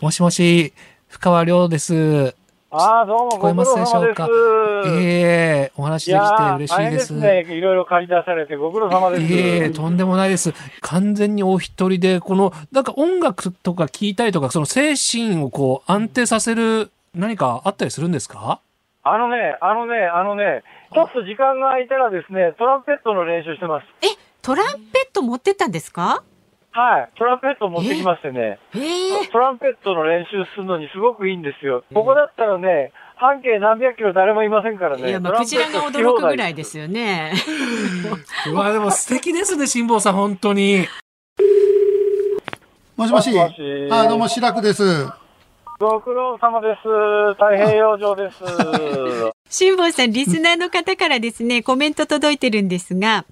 もしもし、深川亮です。ああ、どうも、聞こえますでしょうか？ご苦労様です。ええお話できて嬉しいで。やー大変ですすね。いろいろ借り出されてご苦労様です。ええとんでもないです。完全にお一人で、この、なんか音楽とか聞いたりとか、その精神をこう安定させる何かあったりするんですか？あのね、あのね、あのね、ちょっと時間が空いたらですね、トランペットの練習してます。え、トランペット持ってったんですか？はい。トランペット持ってきましてね、ええトランペットの練習するのにすごくいいんですよ。ここだったらね、半径何百キロ誰もいませんからね。いや、まあ、クジラが驚くぐらいですよね。うわ、でも素敵ですね、辛坊さん、本当に。もしもし。もしもしあ、どうも、白くです。ご苦労様です。太平洋上です。辛坊さん、リスナーの方からですね、コメント届いてるんですが、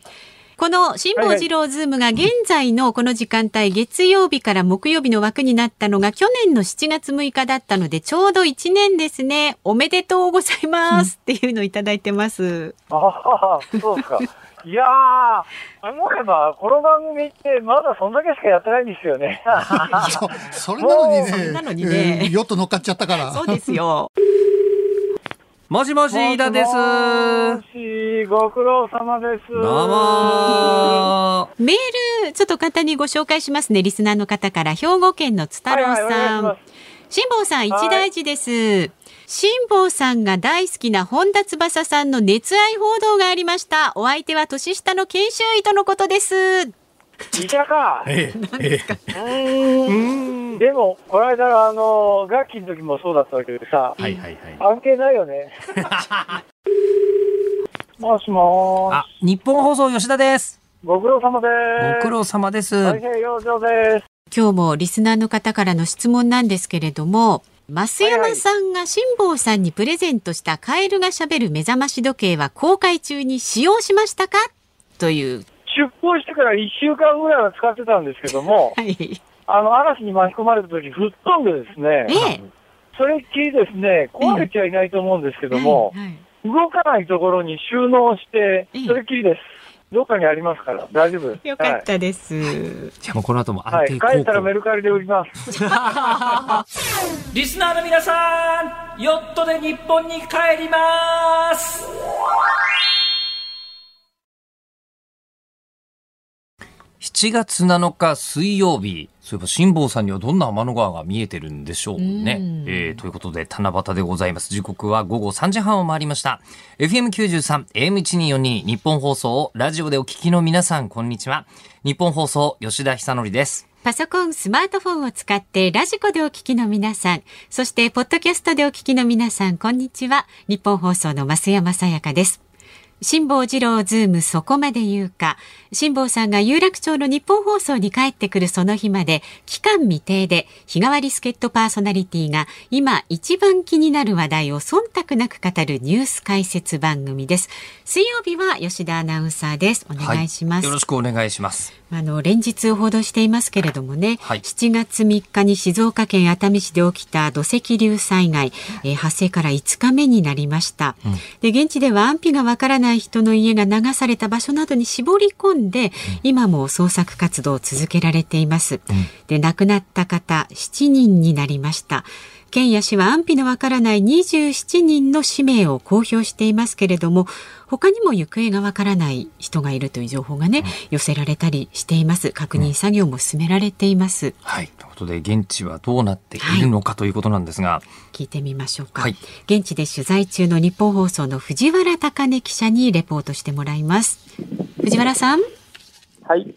この辛坊治郎ズームが現在のこの時間帯、月曜日から木曜日の枠になったのが去年の7月6日だったので、ちょうど1年ですね。おめでとうございますっていうのをいただいてます。ああ、そうですか。いやー、思えば、この番組ってまだそんだけしかやってないんですよね。そ、それなのにね。それなのにねえーヨット乗っかっちゃったから。そうですよ。もしもし、飯田です。もし、ご苦労様です。どうもメール、ちょっと簡単にご紹介しますね。リスナーの方から、兵庫県の津太郎はいはいお願い辛坊さん、一大事です。辛坊さんが大好きな本田翼さんの熱愛報道がありました。お相手は年下の研修医とのことです。医者か。ええ、えうーん。でも、この間、あの、楽器の時もそうだったわけでさ、はいはいはい。関係ないよね。もしもーあ、日本放送吉田です。し、ご苦労様です。苦労様です。太平洋上です。今日もリスナーの方からの質問なんですけれども、増山さんが辛坊さんにプレゼントしたカエルがしゃべる目覚まし時計は公開中に使用しましたか？という。出航してから1週間ぐらいは使ってたんですけども、はい。あの、嵐に巻き込まれた時、吹っ飛んでですね、ええ。それっきりですね、壊れちゃいないと思うんですけども、はいはい動かないところに収納してええ、それっきりです。どっかにありますから、大丈夫です。よかったです。じゃあもうこの後もはい。はい、安定高帰ったらメ校。ルカリで売ります。リスナーの皆さん、ヨットで日本に帰ります。7月7日水曜日、そういえば辛坊さんにはどんな天の川が見えてるんでしょうね。うんえーということで、七夕でございます。時刻は午後3時半を回りました。FM93、AM1242、日本放送をラジオでお聞きの皆さん、こんにちは。日本放送、吉田久典です。パソコン、スマートフォンを使ってラジコでお聞きの皆さん、そしてポッドキャストでお聞きの皆さん、こんにちは。日本放送の増山さやかです。辛坊治郎ズームそこまで言うか。辛坊さんが有楽町の日本放送に帰ってくるその日まで、期間未定で日替わり助っ人パーソナリティが今一番気になる話題を忖度なく語るニュース解説番組です。水曜日は吉田アナウンサーです。お願いします。よろしくお願いします。あの連日報道していますけれどもね、はい。7月3日に静岡県熱海市で起きた土石流災害、えー発生から5日目になりました、で現地では安否がわからない人の家が流された場所などに絞り込んで、今も捜索活動を続けられています、で亡くなった方7人になりました県や市は安否のわからない27人の氏名を公表していますけれども他にも行方がわからない人がいるという情報がね、寄せられたりしています。確認作業も進められています、はい。ということで、現地はどうなっているのかということなんですが、聞いてみましょうか、はい。現地で取材中の日本放送の藤原貴根記者にレポートしてもらいます。藤原さん。はい、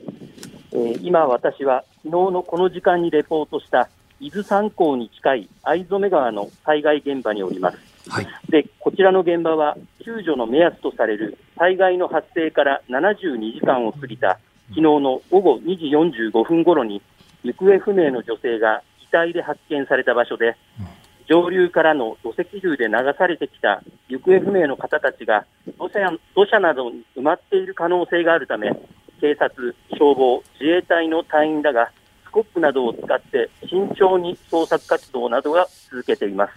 えー今、私は昨日のこの時間にレポートした伊豆山港に近い藍染川の災害現場におります。はい。でこちらの現場は救助の目安とされる災害の発生から72時間を過ぎた昨日の午後2時45分頃に行方不明の女性が遺体で発見された場所で、上流からの土石流で流されてきた行方不明の方たちが土砂土砂などに埋まっている可能性があるため、警察、消防、自衛隊の隊員らがスコップなどを使って慎重に捜索活動などが続けています。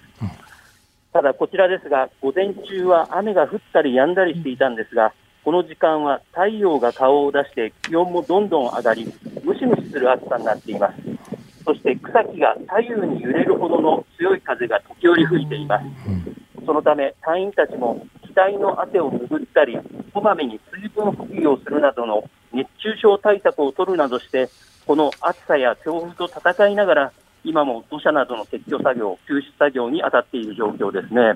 ただこちらですが、午前中は雨が降ったり止んだりしていたんですが、この時間は太陽が顔を出して気温もどんどん上がり、ムシシムシする暑さになっています。そして草木が左右に揺れるほどの強い風が時折吹いています。そのため隊員たちも額の汗を拭ったり、こまめに水分補給をするなどの熱中症対策を取るなどして、この暑さや強風と戦いながら、今も土砂などの撤去作業、救出作業に当たっている状況ですね。っ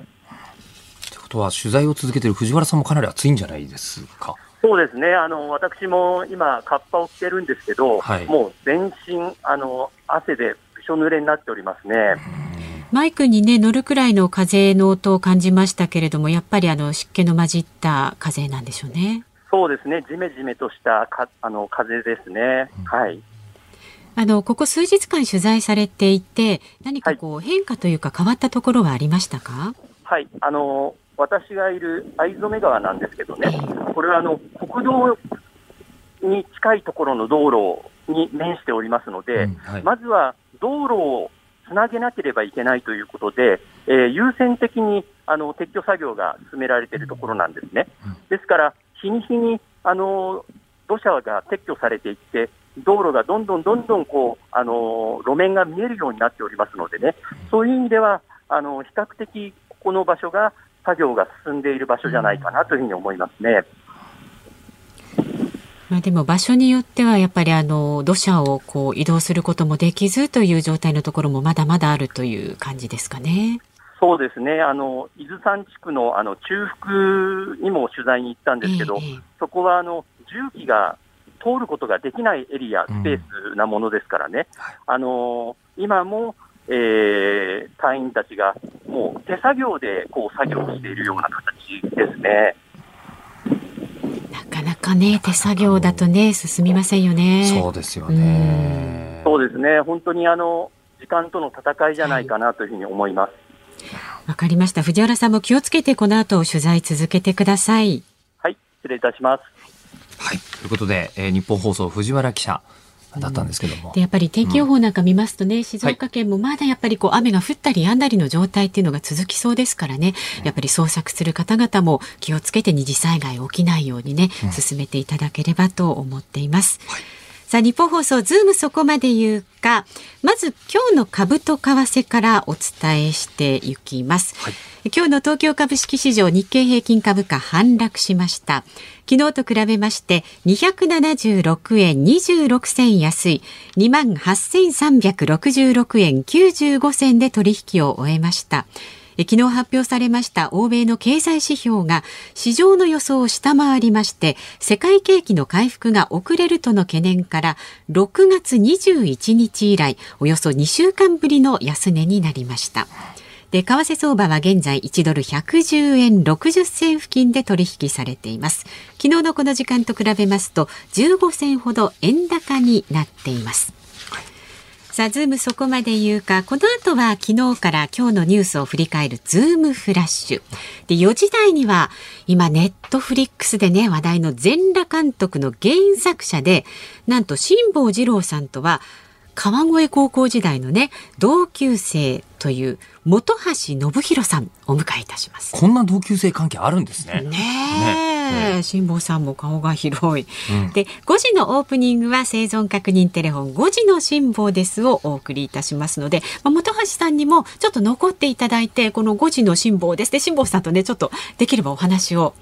てことは、取材を続けている藤原さんもかなり暑いんじゃないですか？そうですね、あの私も今、カッパを着てるんですけど、はいもう全身あの、汗でびしょ濡れになっておりますね。マイクにね乗るくらいの風の音を感じましたけれどもやっぱりあの湿気の混じった風なんでしょうね。そうですね、じめじめとしたかあの風ですね。はい。あのここ数日間取材されていて何かこう変化というか変わったところはありましたか？はい、あの私がいる藍染川なんですけどね、これはあの国道に近いところの道路に面しておりますので、うんはい。まずは道路をつなげなければいけないということで、えー優先的にあの撤去作業が進められているところなんですね。ですから、日に日にあの土砂が撤去されていって、道路がどんどんどんどんこうあの路面が見えるようになっておりますのでね、そういう意味では、あの比較的ここの場所が作業が進んでいる場所じゃないかなというふうに思いますね。まあでも場所によってはやっぱりあの土砂をこう移動することもできずという状態のところもまだまだあるという感じですかね。そうですね、あの伊豆山地区のあの中腹にも取材に行ったんですけど、ええそこはあの重機が通ることができないエリア、スペースなものですからね、あの今も、えー隊員たちがもう手作業でこう作業をしているような形ですね。なかなかね手作業だとね進みませんよね。そうですよね。そうですね、本当にあの時間との戦いじゃないかなというふうに思います。わかりました。藤原さんも気をつけてこの後取材続けてください。はい、失礼いたします。はい。ということで、えー日本放送藤原記者だったんですけども。でやっぱり天気予報なんか見ますとね、静岡県もまだやっぱりこう雨が降ったり止んだりの状態っていうのが続きそうですからね、やっぱり捜索する方々も気をつけて二次災害起きないようにね、進めていただければと思っています。さあ、日本放送、ズームそこまで言うか、まず今日の株と為替からお伝えしていきます。今日の東京株式市場日経平均株価反落しました。昨日と比べまして276円26銭安い28,366円95銭で取引を終えました。昨日発表されました欧米の経済指標が市場の予想を下回りまして世界景気の回復が遅れるとの懸念から6月21日以来およそ2週間ぶりの安値になりました。で、為替相場は現在1ドル110円60銭付近で取引されています。昨日のこの時間と比べますと15銭ほど円高になっています。さあ、ズームそこまで言うか、この後は昨日から今日のニュースを振り返るズームフラッシュ。で、4時台には今ネットフリックスでね、話題の全裸監督の原作者で、なんと辛坊治郎さんとは川越高校時代のね、同級生という本橋信弘さんお迎えいたします。こんな同級生関係あるんですね。ね辛坊さんも顔が広い。うんで、5時のオープニングは生存確認テレフォン5時の辛坊ですをお送りいたしますので、まあ、本橋さんにもちょっと残っていただいて、この5時の辛坊です。で、辛坊さんとね、ちょっとできればお話を。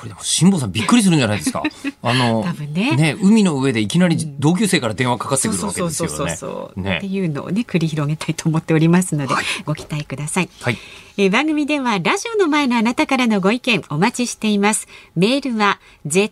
これでも辛坊さんびっくりするんじゃないですか。あの、多分ね海の上でいきなり同級生から電話かかってくるわけですよね。そう、ねっていうのをね、繰り広げたいと思っておりますので、ご期待ください。はい。えー番組ではラジオの前のあなたからのご意見お待ちしています。メールは zoom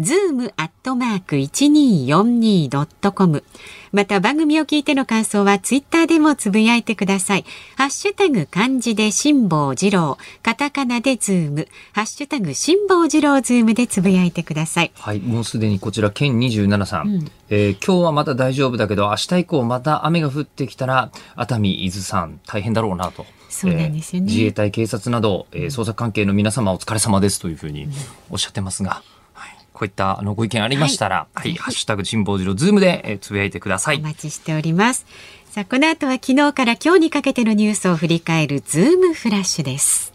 zoom アットマーク 1242.com また番組を聞いての感想はツイッターでもつぶやいてください。ハッシュタグ漢字で辛坊治郎、カタカナでズーム、ハッシュタグ辛坊治郎ズームでつぶやいてください。はい、もうすでにこちら、県27さん、うんえー今日はまだ大丈夫だけど、明日以降また雨が降ってきたら、熱海、伊豆山、大変だろうなと。そうなんですよねえー自衛隊、警察など、えー捜査関係の皆様お疲れ様ですというふうにおっしゃってますが、はい、こういったあのご意見ありましたら、はい、ハッシュタグ辛坊治郎ズームで、えーつぶやいてください。お待ちしております。さあ、この後は昨日から今日にかけてのニュースを振り返るズームフラッシュです。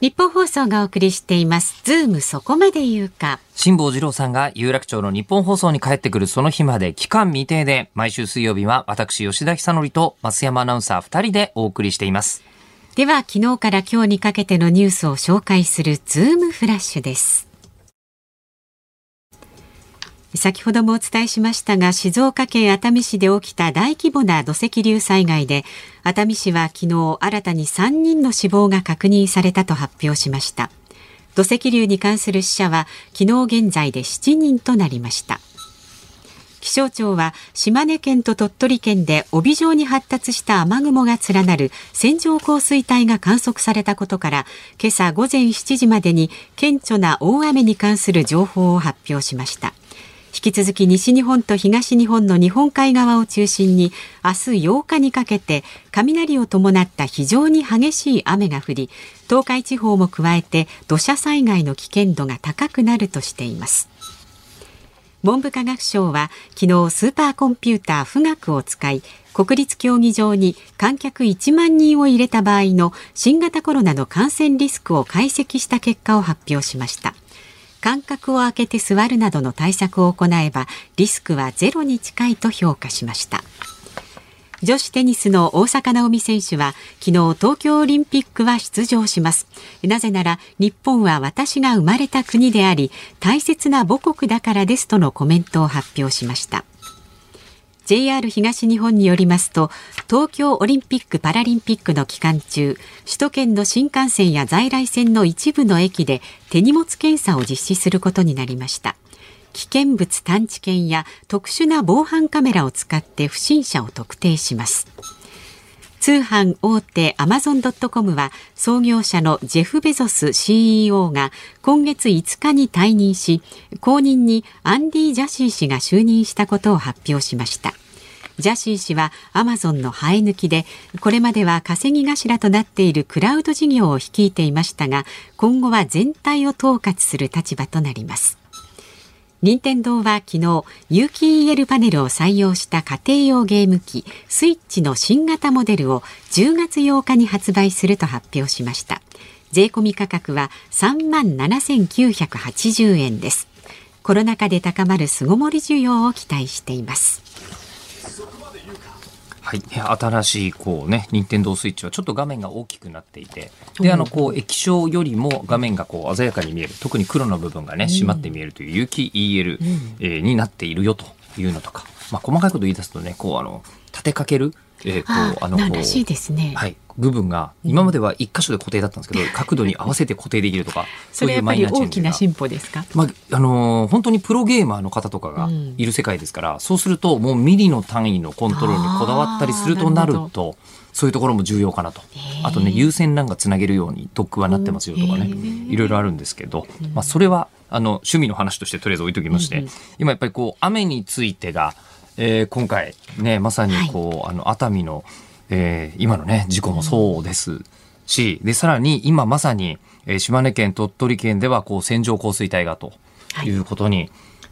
日本放送がお送りしています。ズームそこまで言うか。辛坊治郎さんが有楽町の日本放送に帰ってくるその日まで期間未定で、毎週水曜日は私吉田久典と増山アナウンサー2人でお送りしています。では、昨日から今日にかけてのニュースを紹介するズームフラッシュです。先ほどもお伝えしましたが静岡県熱海市で起きた大規模な土石流災害で熱海市は昨日新たに3人の死亡が確認されたと発表しました。土石流に関する死者は昨日現在で7人となりました。気象庁は島根県と鳥取県で帯状に発達した雨雲が連なる線状降水帯が観測されたことから今朝午前7時までに顕著な大雨に関する情報を発表しました。引き続き西日本と東日本の日本海側を中心に明日8日にかけて雷を伴った非常に激しい雨が降り東海地方も加えて土砂災害の危険度が高くなるとしています。文部科学省は昨日スーパーコンピューター富岳を使い国立競技場に観客1万人を入れた場合の新型コロナの感染リスクを解析した結果を発表しました。間隔を空けて座るなどの対策を行えばリスクはゼロに近いと評価しました。女子テニスの大坂なおみ選手は昨日東京オリンピックは出場します。なぜなら日本は私が生まれた国であり大切な母国だからですとのコメントを発表しました。JR 東日本によりますと東京オリンピック・パラリンピックの期間中首都圏の新幹線や在来線の一部の駅で手荷物検査を実施することになりました。危険物探知犬や特殊な防犯カメラを使って不審者を特定します。通販大手アマゾン・ドット・コムは創業者のジェフ・ベゾス CEO が今月5日に退任し後任にアンディ・ジャシー氏が就任したことを発表しました。ジャシー氏はアマゾンの生え抜きでこれまでは稼ぎ頭となっているクラウド事業を率いていましたが今後は全体を統括する立場となります。任天堂は昨日有機 EL パネルを採用した家庭用ゲーム機スイッチの新型モデルを10月8日に発売すると発表しました。税込み価格は3万7980円です。コロナ禍で高まる巣ごもり需要を期待しています。はい、新しいこうね、任天堂スイッチはちょっと画面が大きくなっていて、で、あの、こう、液晶よりも画面がこう鮮やかに見える、特に黒の部分がね、締まって見えるという有機 EL、えーになっているよというのとか、まあ、細かいこと言い出すとね、こう、あの、立てかける、えーこう、あの、こう、らしいですね、はい、部分が今までは一箇所で固定だったんですけど、角度に合わせて固定できるとか、それはやっぱり大ジが進歩ですか？まあ、あのー本当にプロゲーマーの方とかがいる世界ですから、そうするともうミリの単位のコントロールにこだわったりするとなるとそういうところも重要かなと。あとね有線 LAN がつなげるようにドックはなってますよとかねいろいろあるんですけど、まあ、それはあの趣味の話としてとりあえず置いときまして、うんうん。今やっぱりこう雨についてが、えー今回ねまさにこう、あの熱海の、えー今のね事故もそうですし、でさらに今まさに、えー島根県鳥取県ではこう線状降水帯がとい。うことに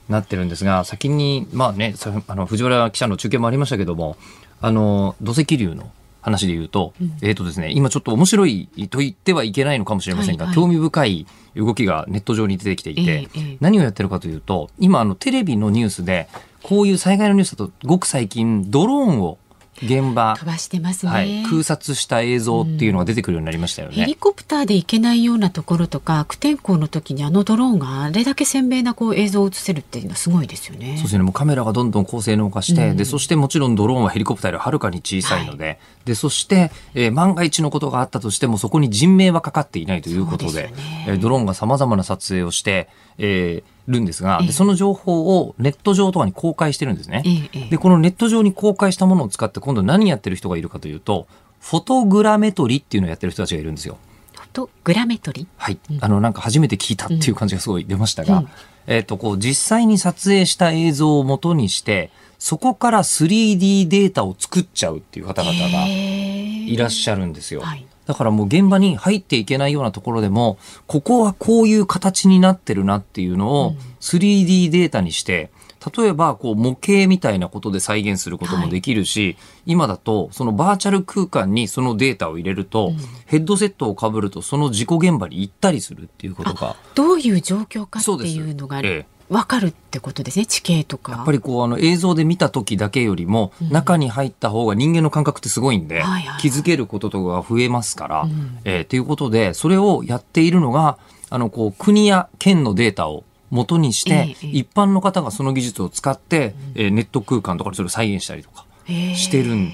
なってるんですが、先にまあねさあの藤原記者の中継もありましたけどもあの土石流の話で言うと、えっ、とですね、今ちょっと面白いと言ってはいけないのかもしれませんが、はいはい。興味深い動きがネット上に出てきていて、何をやってるかというと、今あのテレビのニュースで、こういう災害のニュースだと、ごく最近ドローンを現場、飛ばしてますね、はい、空撮した映像っていうのが出てくるようになりましたよね。ヘリコプターで行けないようなところとか悪天候の時にあのドローンがあれだけ鮮明なこう映像を映せるっていうのはすごいですよね。そうですね、もうカメラがどんどん高性能化して、うん。で、そしてもちろんドローンはヘリコプターよりはるかに小さいので、で、そして、えー万が一のことがあったとしても、そこに人命はかかっていないということで、でね。えードローンが様々な撮影をして、えーるんですが、ええ。でその情報をネット上とかに公開してるんですね。で、このネット上に公開したものを使って、今度何やってる人がいるかというと、フォトグラメトリっていうのをやってる人たちがいるんですよ。フォトグラメトリ？はい、あのなんか初めて聞いたっていう感じがすごい出ましたが、うん。えっ、とこう実際に撮影した映像を元にしてそこから 3D データを作っちゃうっていう方々がいいらっしゃるんですよ。はいだからもう現場に入っていけないようなところでもここはこういう形になってるなっていうのを 3D データにして例えばこう模型みたいなことで再現することもできるし、今だとそのバーチャル空間にそのデータを入れると、ヘッドセットをかぶるとその事故現場に行ったりするっていうことがどういう状況かっていうのがええ分かるってことですね地形とか。やっぱりこうあの映像で見た時だけよりも、中に入った方が人間の感覚ってすごいんで、はいはいはい。気づけることとかが増えますから、ん。えーということでそれをやっているのがあのこう国や県のデータを元にして、え一般の方がその技術を使って、えーネット空間とかでそれを再現したりとかしてるん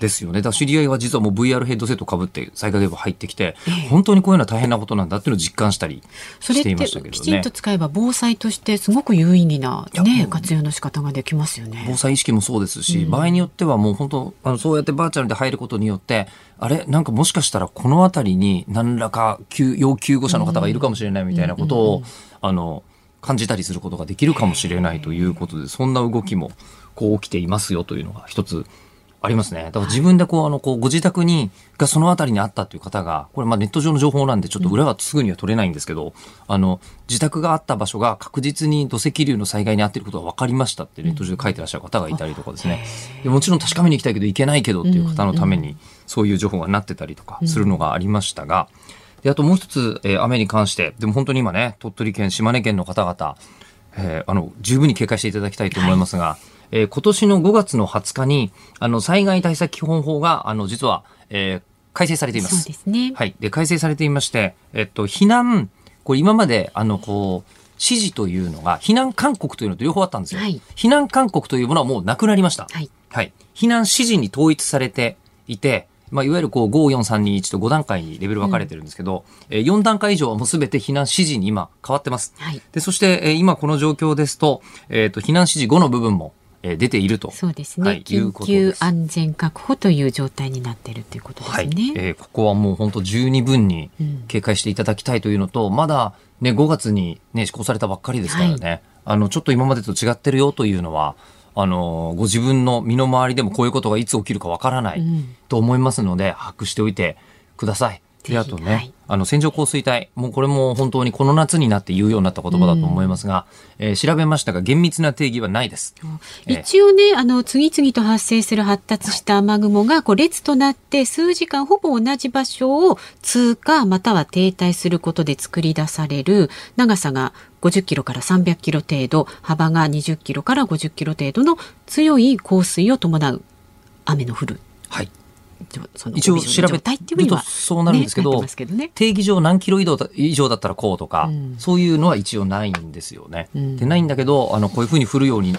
ですよね。だ知り合いは実はもう VR ヘッドセットかぶって災害現場入ってきて、ええ。本当にこういうのは大変なことなんだっていうのを実感したりしていましたけどね。てきちんと。使えば防災としてすごく有意義なね活用の仕方ができますよね。防災意識もそうですし、場合によってはもう本当あのそうやってバーチャルで入ることによってあれ？なんかもしかしたらこの辺りに何らか救要救護者の方がいるかもしれないみたいなことを、あの感じたりすることができるかもしれないということでそんな動きもこう起きていますよというのが一つありますね。だから自分でこう、あの、こう、ご自宅に、がその辺りにあったという方が、これまあネット上の情報なんでちょっと裏はすぐには取れないんですけど、あの、自宅があった場所が確実に土石流の災害に遭っていることが分かりましたってネット上で書いてらっしゃる方がいたりとかですね。でもちろん確かめに行きたいけど行けないけどっていう方のために、そういう情報がなってたりとかするのがありましたが、で、あともう一つ、えー雨に関して、でも本当に今ね、鳥取県、島根県の方々、えーあの、十分に警戒していただきたいと思いますが、えー今年の5月の20日に、あの、災害対策基本法が、あの、実は、えー改正されています。そうですねはい。で、改正されていまして、えっと、避難、これ今まで、あの、こう、指示というのが、避難勧告というのと両方あったんですよ。はい避難勧告というものはもうなくなりました。はいはい。避難指示に統一されていて、まあ、いわゆるこう、5、4、3、2、1と5段階にレベル分かれてるんですけど、えー4段階以上はもうすべて避難指示に今変わってます。はいで、そして、えー今この状況ですと、えっ、と、避難指示5の部分も、えー出ていると。そうですね、はいいう緊急安全確保という状態になっているということですはい。ね、えーここはもう本当十二分にうん警戒していただきたいというのと、まだね、5月にね、施行されたばっかりですからね、あの、ちょっと今までと違ってるよというのは、あの、ご自分の身の回りでもこういうことがいつ起きるかわからないうん。と思いますので、把握しておいてください。で、あとね、はい。あの、線状降水帯、もうこれも本当にこの夏になって言うようになった言葉だと思いますが、えー調べましたが厳密な定義はないです。ええ一応ねあの次々と発生する発達した雨雲がこう列となって数時間ほぼ同じ場所を通過または停滞することで作り出される長さが50キロから300キロ程度幅が20キロから50キロ程度の強い降水を伴う雨の降る。はい。一応調べ帯状の状態っていうにはるとそうなるんですけど定義上何キロ以上だ以上だったらこうとか、うん。そういうのは一応ないんですよね。うん。でないんだけどあのこういうふうに降るように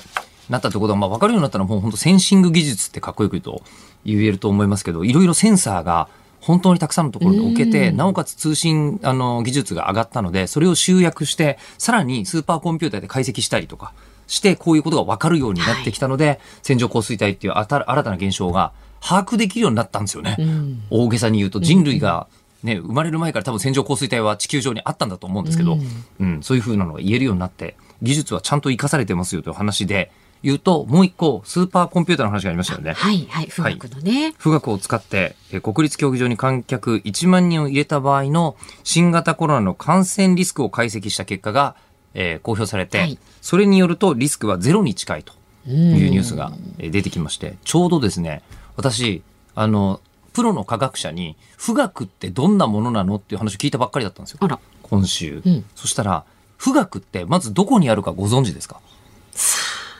なったってことは、まあ、分かるようになったらもう本当センシング技術ってかっこよく言うと言えると思いますけどいろいろセンサーが本当にたくさんのところで置けて、うん。なおかつ通信あの技術が上がったのでそれを集約してさらにスーパーコンピューターで解析したりとかしてこういうことが分かるようになってきたので、線状降水帯っていう新たな現象が把握できるようになったんですよね。うん。大げさに言うと人類が、ね、生まれる前から多分線状降水帯は地球上にあったんだと思うんですけど、うん。そういう風なのが言えるようになって技術はちゃんと生かされてますよという話で言うともう一個スーパーコンピューターの話がありましたよね。はいはい富岳のね、富岳を使って、えー国立競技場に観客1万人を入れた場合の新型コロナの感染リスクを解析した結果が、えー公表されて、はい。それによるとリスクはゼロに近いというニュースがえー出てきまして、ちょうどですね、私、あの、プロの科学者に、富岳ってどんなものなのっていう話を聞いたばっかりだったんですよ。あら今週。うんそしたら、富岳ってまずどこにあるかご存知ですか？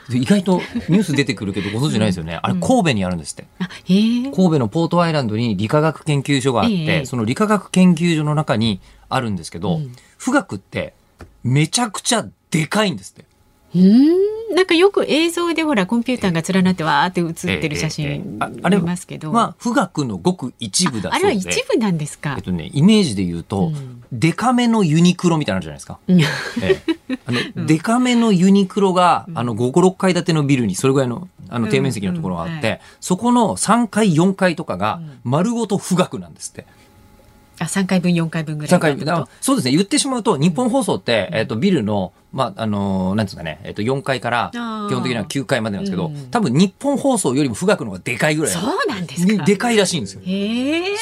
で意外とニュース出てくるけどご存知ないですよね。あれ神戸にあるんですって。あへえ神戸のポートアイランドに理化学研究所があって、ええその理化学研究所の中にあるんですけど、うん富岳ってめちゃくちゃでかいんですって。うーん。なんかよく映像でほらコンピューターが連なってわーって映ってる写真えああれ見ますけど、まあ、富岳のごく一部だあそうで。れは一部なんですか？えっ。とね、イメージで言うと、うん。デカめのユニクロみたいなのあるじゃないですか。うん。ええ、あの、デカめのユニクロが、あの、5、6階建てのビルにそれぐらいの、あの、底面積のところがあって、うん。うんはそこの3階、4階とかが、丸ごと富岳なんですって。あ三回分四回分ぐらい3階、ってだからそうですね、言ってしまうと、日本放送って、えっと、ビルの、まあ、あのーなんていうんですかね、えっと、4階から、基本的には9階までなんですけどうん、多分日本放送よりも富岳の方がでかいぐらい。そうなんですか。でかいらしいんですよ。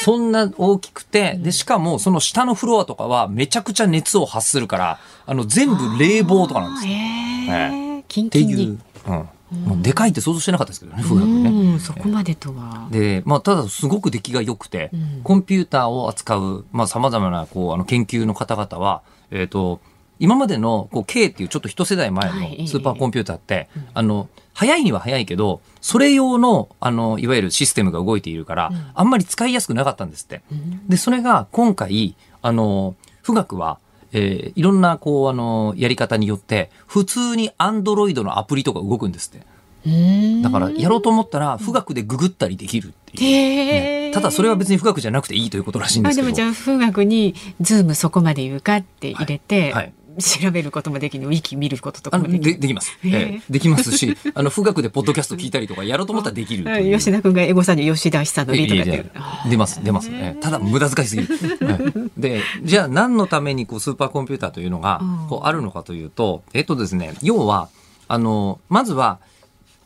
そんな大きくて、で、しかもその下のフロアとかはめちゃくちゃ熱を発するから、あの、全部冷房とかなんですよ。へえ。キンってキンにいう。うん。もうでかいって想像してなかったですけどね、富岳ね。うん、そこまでとは。で、まあ、ただすごく出来が良くて、うんコンピューターを扱う、まあ、様々な、こう、あの、研究の方々は、えっ、と、今までの、こう、K っていうちょっと一世代前はいのスーパーコンピューターって、あの、早いには早いけど、それ用の、あの、いわゆるシステムが動いているから、あんまり使いやすくなかったんですって。で、それが今回、あの、富岳は、えーいろんな、こう、あの、やり方によって、普通にアンドロイドのアプリとか動くんですって。うんだから、やろうと思ったら、富岳でググったりできるっていう。へー。ただそれは別に富岳じゃなくていいということらしいんですけど。あでもじゃあ富岳にズームそこまで言うかって入れて、はいはい。調べることもできるウィキ見ることとかもできる。できます、へえええ。できますし、あの富岳でポッドキャスト聞いたりとかやろうと思ったらできる。吉田君がエゴサに吉田久典とかっていやいや出ます、出ます。ええ。ただ無駄遣いすぎる。はい。で、じゃあ何のためにこうスーパーコンピューターというのがうん。こうあるのかというと、えっとですね、要は、あの、まずは、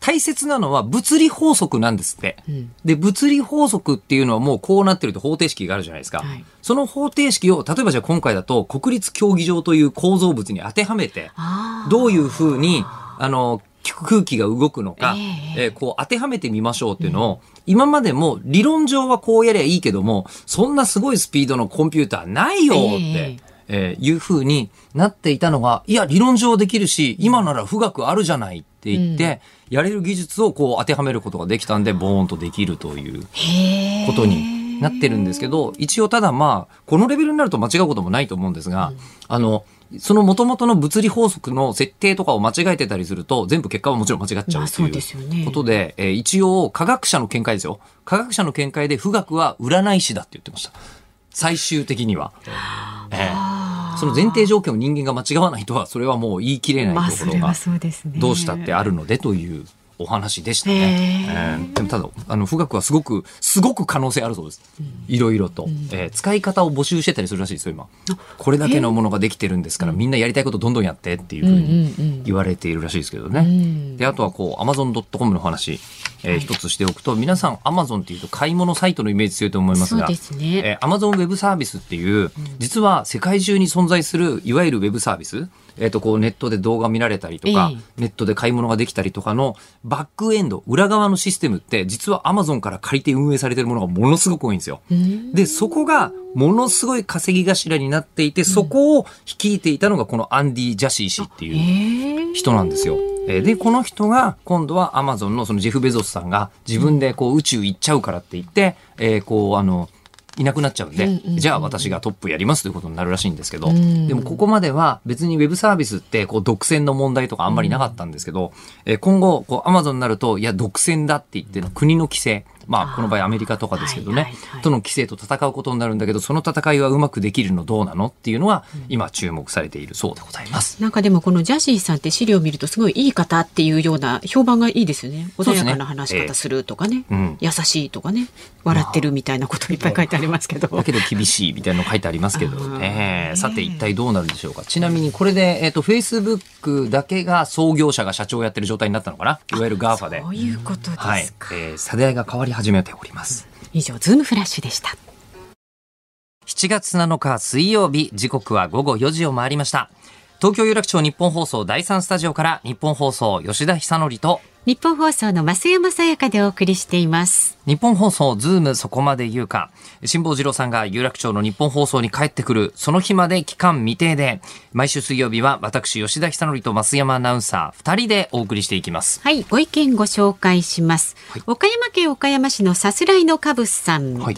大切なのは物理法則なんですって。うん。で、物理法則っていうのはもうこうなってると方程式があるじゃないですか。はい。その方程式を、例えばじゃあ今回だと国立競技場という構造物に当てはめて、どういうふうに、あの、空気が動くのか、えええーこう当てはめてみましょうっていうのを、今までも理論上はこうやりゃいいけども、そんなすごいスピードのコンピューターないよって、ええーいうふうになっていたのが、いや、理論上できるし、今なら富岳あるじゃないって言って、やれる技術をこう当てはめることができたんで、ボーンとできるということになってるんですけど、一応ただまあ、このレベルになると間違うこともないと思うんですが、あの、その元々の物理法則の設定とかを間違えてたりすると、全部結果はもちろん間違っちゃううということで、えー一応科学者の見解ですよ。科学者の見解で富岳は占い師だって言ってました。最終的には。えー。その前提条件を人間が間違わないとは、それはもう言い切れないまあところがどうしたってあるのでというお話でしたね。えーでもただ、あの、富岳はすごく、すごく可能性あるそうです。いろいろと、えー使い方を募集してたりするらしいですよ、今。これだけのものができてるんですから、みんなやりたいことどんどんやってっていうふううんうんうにん。言われているらしいですけどね。ん。で、あとはこう、amazon.com の話、えー一つしておくと、皆さん Amazon っていうと買い物サイトのイメージ強いと思いますが、すね。えー Amazon ウェブサービスっていう、実は世界中に存在する、いわゆるウェブサービス、えっ、と、こう、ネットで動画見られたりとか、えネットで買い物ができたりとかのバックエンド、裏側のシステムって、実は Amazon から借りて運営されてるものがものすごく多いんですよ。で、そこが、ものすごい稼ぎ頭になっていて、そこを率いていたのが、このアンディ・ジャシー氏っていう。人なんですよ。えーで、この人が今度はアマゾンのそのジェフ・ベゾスさんが自分でこう宇宙行っちゃうからって言って、えーこうあの、いなくなっちゃうんで、うんうんうんじゃあ私がトップやりますということになるらしいんですけど、ん。でもここまでは別にウェブサービスってこう独占の問題とかあんまりなかったんですけど、えー今後こうアマゾンになると、いや独占だって言っての国の規制、まあこの場合アメリカとかですけどね、はいはいはいとの規制と戦うことになるんだけど、その戦いはうまくできるのどうなのっていうのは今注目されているそうでございます。なんかでもこのジャシーさんって資料を見るとすごいいい方っていうような評判がいいですよね。穏やかな話し方するとかね、うん優しいとかね、笑ってるみたいなこといっぱい書いてありますけど。だけど厳しいみたいなの書いてありますけどあね。ーさて一体どうなるでしょうか。ちなみにこれで、えっ、と、Facebook だけが創業者が社長をやってる状態になったのかないわゆる GAFA でそ。ういうことですか。はい。えー、世代が変わり始めております。以上、ズームフラッシュでした。7月7日水曜日、時刻は午後4時を回りました。東京有楽町日本放送第3スタジオから日本放送吉田久典と日本放送の増山さやかでお送りしています。日本放送ズームそこまで言うか辛坊治郎さんが有楽町の日本放送に帰ってくるその日まで期間未定で毎週水曜日は私吉田久典と増山アナウンサー2人でお送りしていきますはい、ご意見ご紹介します。岡山県岡山市のさすらいのカブスさん。はい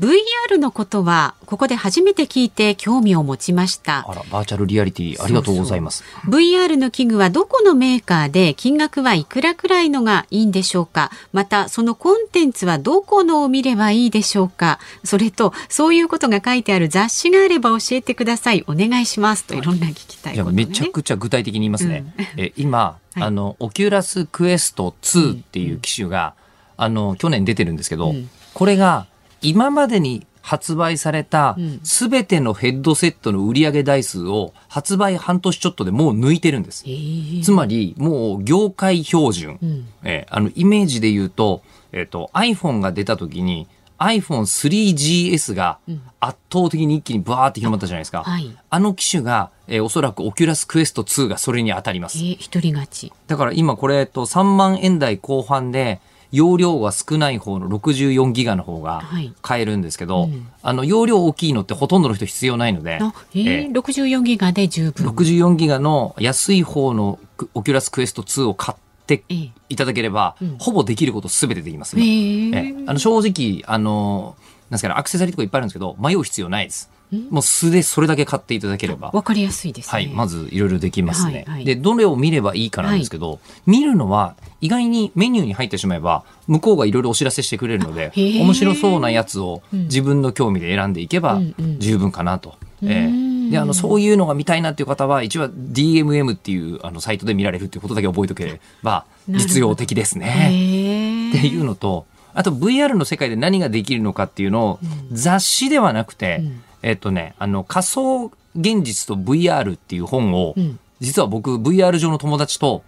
VR のことはここで初めて聞いて興味を持ちました。あらバーチャルリアリティありがとうございます。VR の器具はどこのメーカーで金額はいくらくらいのがいいんでしょうか？またそのコンテンツはどこのを見ればいいでしょうか？それとそういうことが書いてある雑誌があれば教えてください。お願いします。といろんな聞きたいね。めちゃくちゃ具体的に言いますね、え今、はい。あのオキュラスクエスト2っていう機種が、あの去年出てるんですけど、うん。これが今までに発売されたうんすべてのヘッドセットの売上台数を発売半年ちょっとでもう抜いてるんですえ。ーつまりもう業界標準、うんえーあのイメージで言うと,、えー、と iPhone が出た時に iPhone3GS が圧倒的に一気にバーって広まったじゃないですか。はいあの機種が、えーおそらくオキュラスクエスト2がそれに当たります。えー一人勝ち。だから今これ、えっと、3万円台後半で、容量が少ない方の64ギガの方がはい。買えるんですけど、うん。あの、容量大きいのってほとんどの人必要ないので、あ、えーえー64ギガで十分。64ギガの安い方のクオキュラスクエスト2を買ってえーいただければ、うん。ほぼできることすべてできます。えね。ー。ええ。あの正直、あの、なんですかね、アクセサリーとかいっぱいあるんですけど、迷う必要ないです。もう素でそれだけ買っていただければ。わかりやすいですね。はい、まずいろいろできますね。はいはいで、どれを見ればいいかなんですけど、見るのは意外にメニューに入ってしまえば、向こうがいろいろお知らせしてくれるので面白そうなやつをうん自分の興味で選んでいけば十分かなと。えうんえで、あの、そういうのが見たいなっていう方は、一応 DMM っていうあのサイトで見られるっていうことだけ覚えておければ、実用的ですへね。ーっていうのと、あと VR の世界で何ができるのかっていうのを、雑誌ではなくて、うんえっとね、あの、仮想現実と VR っていう本を、うん。実は僕 VR 上の友達と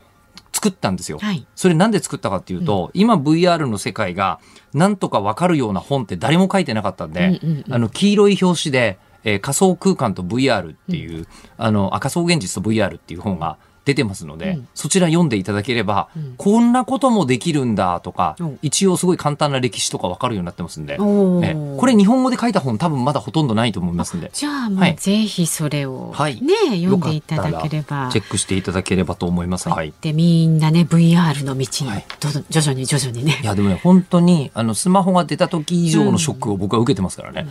作ったんですよ。はい。それなんで作ったかっていうと、今 VR の世界がなんとかわかるような本って誰も書いてなかったんで、うんうんうん。あの、黄色い表紙で、えー仮想空間と VR っていう、あの、あ仮想現実と VR っていう本が出てますので、うん。そちら読んでいただければ、ん。こんなこともできるんだとか、うん一応すごい簡単な歴史とかわかるようになってますんで、おー。えーこれ日本語で書いた本多分まだほとんどないと思いますんで、じゃあもうはい。うぜひそれをはい。ね、読んでいただければ。チェックしていただければと思います。はい。でみんなね VR の道にはい。徐々に徐々にね。いやでもね本当にあのスマホが出た時以上のショックを僕は受けてますからね。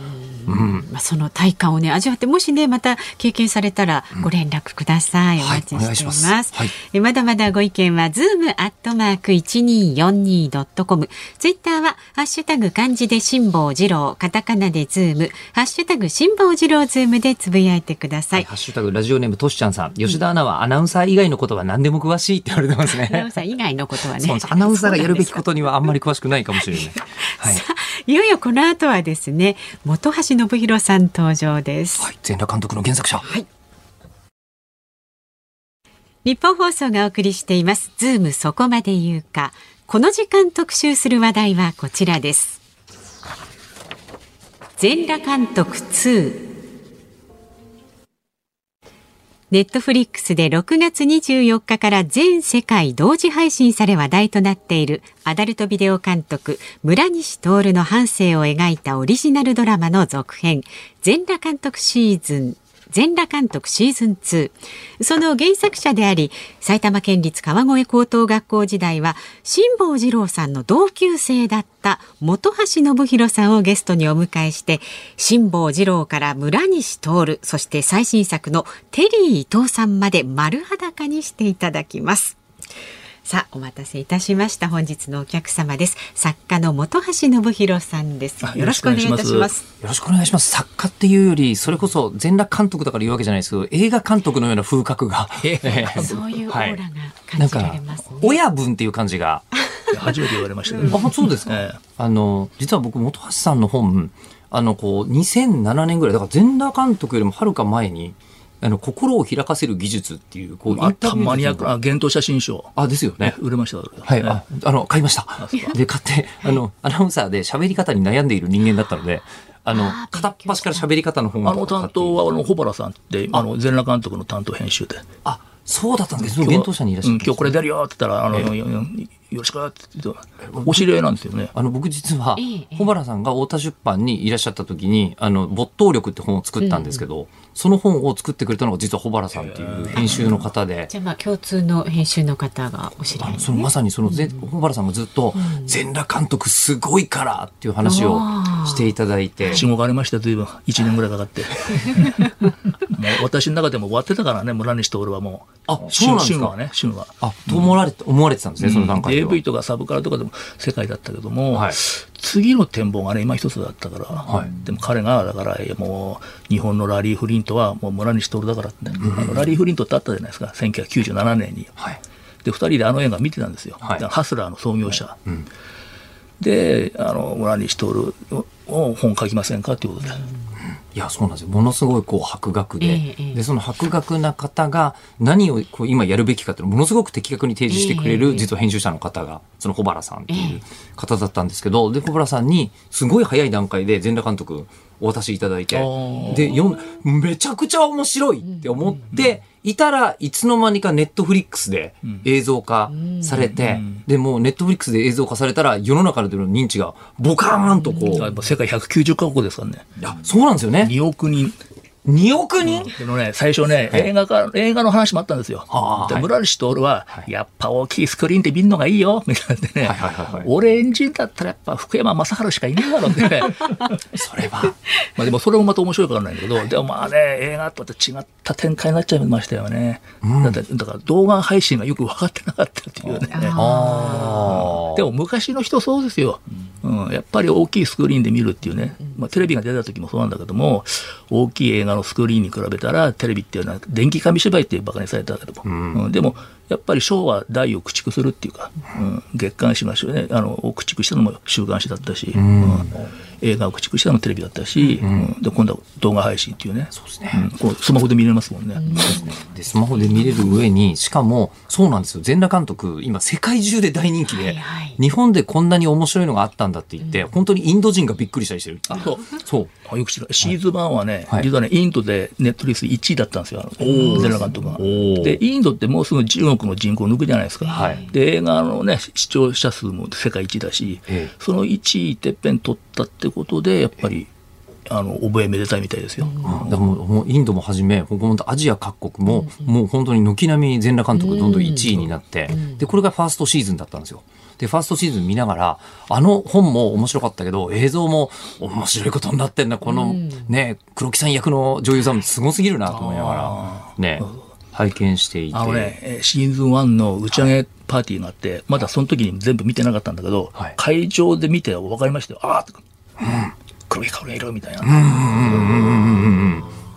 うん。まあ、その体感をね味わってもしねまた経験されたらご連絡ください、おはい。待ちしています,、ます。はい。えまだまだご意見はズームアットマーク 1242.com ツイッターはハッシュタグ漢字で辛坊治郎。カタカナでズーム。ハッシュタグ辛坊治郎ズームでつぶやいてください、ハッシュタグラジオネームとしちゃんさん。吉田アナはアナウンサー以外のことは何でも詳しいって言われてますね。アナウンサー以外のことはねアナウンサーがやるべきことにはあんまり詳しくないかもしれない。はい。いよいよこの後はですね本橋信宏さん登場です、はい。全裸監督の原作者。はいニッポン放送がお送りしています。ズームそこまで言うか。この時間特集する話題はこちらです。全裸監督2。ネットフリックスで6月24日から全世界同時配信され話題となっているアダルトビデオ監督村西徹の半生を描いたオリジナルドラマの続編全裸監督シーズン全裸監督シーズン2その原作者であり埼玉県立川越高等学校時代は辛坊治郎さんの同級生だった本橋信弘さんをゲストにお迎えして辛坊治郎から村西徹そして最新作のテリー伊藤さんまで丸裸にしていただきます。さあお待たせいたしました。本日のお客様です。作家の本橋信弘さんです。あよろしくお願いいたします。よろしくお願いします。作家っていうより、それこそ全裸監督だから言うわけじゃないですけど、映画監督のような風格が。ええそういうオーラがなん感じらかれますね、親分っていう感じが。初めて言われましたけど、あ、そうですか。ええ。あの、実は僕、本橋さんの本、あの、こう、2007年ぐらい、だから全裸監督よりもはるか前に、あの、心を開かせる技術っていう、こう、あったマニアックなな、幻冬写真賞。あ、ですよね。売れました、はい、あ、あの、買いました。で、買って、あの、アナウンサーで喋り方に悩んでいる人間だったので、あのあ、ー片っ端から喋り方の本あの担当は、あの、保原さんって、あの、全裸監督の担当編集で。あ、そうだったんですけど、幻冬者にいらっしゃった。うん今日これ出るよって言ったら、あの、よよよろしくって言って、お知り合いなんですよね。あの、僕実はええええ、小原さんが太田出版にいらっしゃった時に、あの、没頭力って本を作ったんですけど、その本を作ってくれたのが実は小原さんっていう編集の方で、じゃあまあ共通の編集の方がお知り合いあのそのまさにそのぜ、小原さんがずっと、全裸監督すごいからっていう話をしていただいて、仕事がありました、随分。1年ぐらいかかって。もう私の中でも終わってたからね、村西徹はもう。あそうなんですか旬はね、旬は。あ、と思われて、思われてたんですね、その段階では。AV とかサブカルとかでも世界だったけども、はい次の展望がね、今一つだったから、はいでも彼が、だから、もう、日本のラリー・フリントはもう村西徹だからって、あのラリー・フリントってあったじゃないですか、1997年に。はい。で、二人であの映画見てたんですよ。はいハスラーの創業者。んで、あの、村西徹を本書きませんかということで。いや、そうなんですよ。ものすごいこう博学で、えで、その博学な方が何をこう今やるべきかっていうのをものすごく的確に提示してくれる、実は編集者の方が、その小原さんっていう方だったんですけど、で、小原さんにすごい早い段階で全裸監督お渡しいただいて、で、読んめちゃくちゃ面白いって思って、いたらいつの間にかネットフリックスで映像化されて、で、もうネットフリックスで映像化されたら世の中での認知がボカーンとこう、世界190カ国ですからね。いや、そうなんですよね。2億人。2億人？でもね、最初ね、映画か、映画の話もあったんですよ。あ。あで、村西徹は、やっぱ大きいスクリーンで見るのがいいよ、みたいなね。はいはいはいはい。俺エンジンだったらやっぱ福山雅治しかいねえだろうって。ね。それは。まあでもそれもまた面白いかわかんないけど、でもまあね、映画とは違った展開になっちゃいましたよね。だって、だから動画配信がよく分かってなかったっていうね。あでも昔の人そうですよ、うん、やっぱり大きいスクリーンで見るっていうね、まあ、テレビが出た時もそうなんだけども大きい映画のスクリーンに比べたらテレビっていうのは電気紙芝居ってバカにされたけども、うんでもやっぱりショーは大を駆逐するっていうか、うん、月刊誌がねあのを駆逐したのも週刊誌だったし、うん。映画を駆逐したのもテレビだったし、うん。で今度は動画配信っていうねそうですね、ん、こうスマホで見れますもんね。で、スマホで見れる上に、しかも、そうなんですよ。全裸監督、今世界中で大人気で、はいはい。日本でこんなに面白いのがあったんだって言って、本当にインド人がびっくりしたりしてる。そう。そう。あよく知らないシーズン1はね、はい。実はね、インドでネットフリックス1位だったんですよ、あのゼラ監督が。ー。で、インドってもうすぐ10億の人口を抜くじゃないですか。はい。で、映画のね、視聴者数も世界一位だし、ええ。その1位てっぺん取ったってことで、やっぱり、あの、覚えめでたいみたいですよ。だからもうもうインドもはじめ、本当アジア各国も、もう本当に軒並み全裸監督どんどん1位になって、で、これがファーストシーズンだったんですよ。で、ファーストシーズン見ながら、あの本も面白かったけど、映像も面白いことになってんな、このね、黒木さん役の女優さんもすごすぎるなと思いながら、ね、拝見していて。あのね、えーシーズン1の打ち上げパーティーがあって、まだその時に全部見てなかったんだけど、はい会場で見て分かりましたよ。ああ、黒木薫がいるみたいな。っ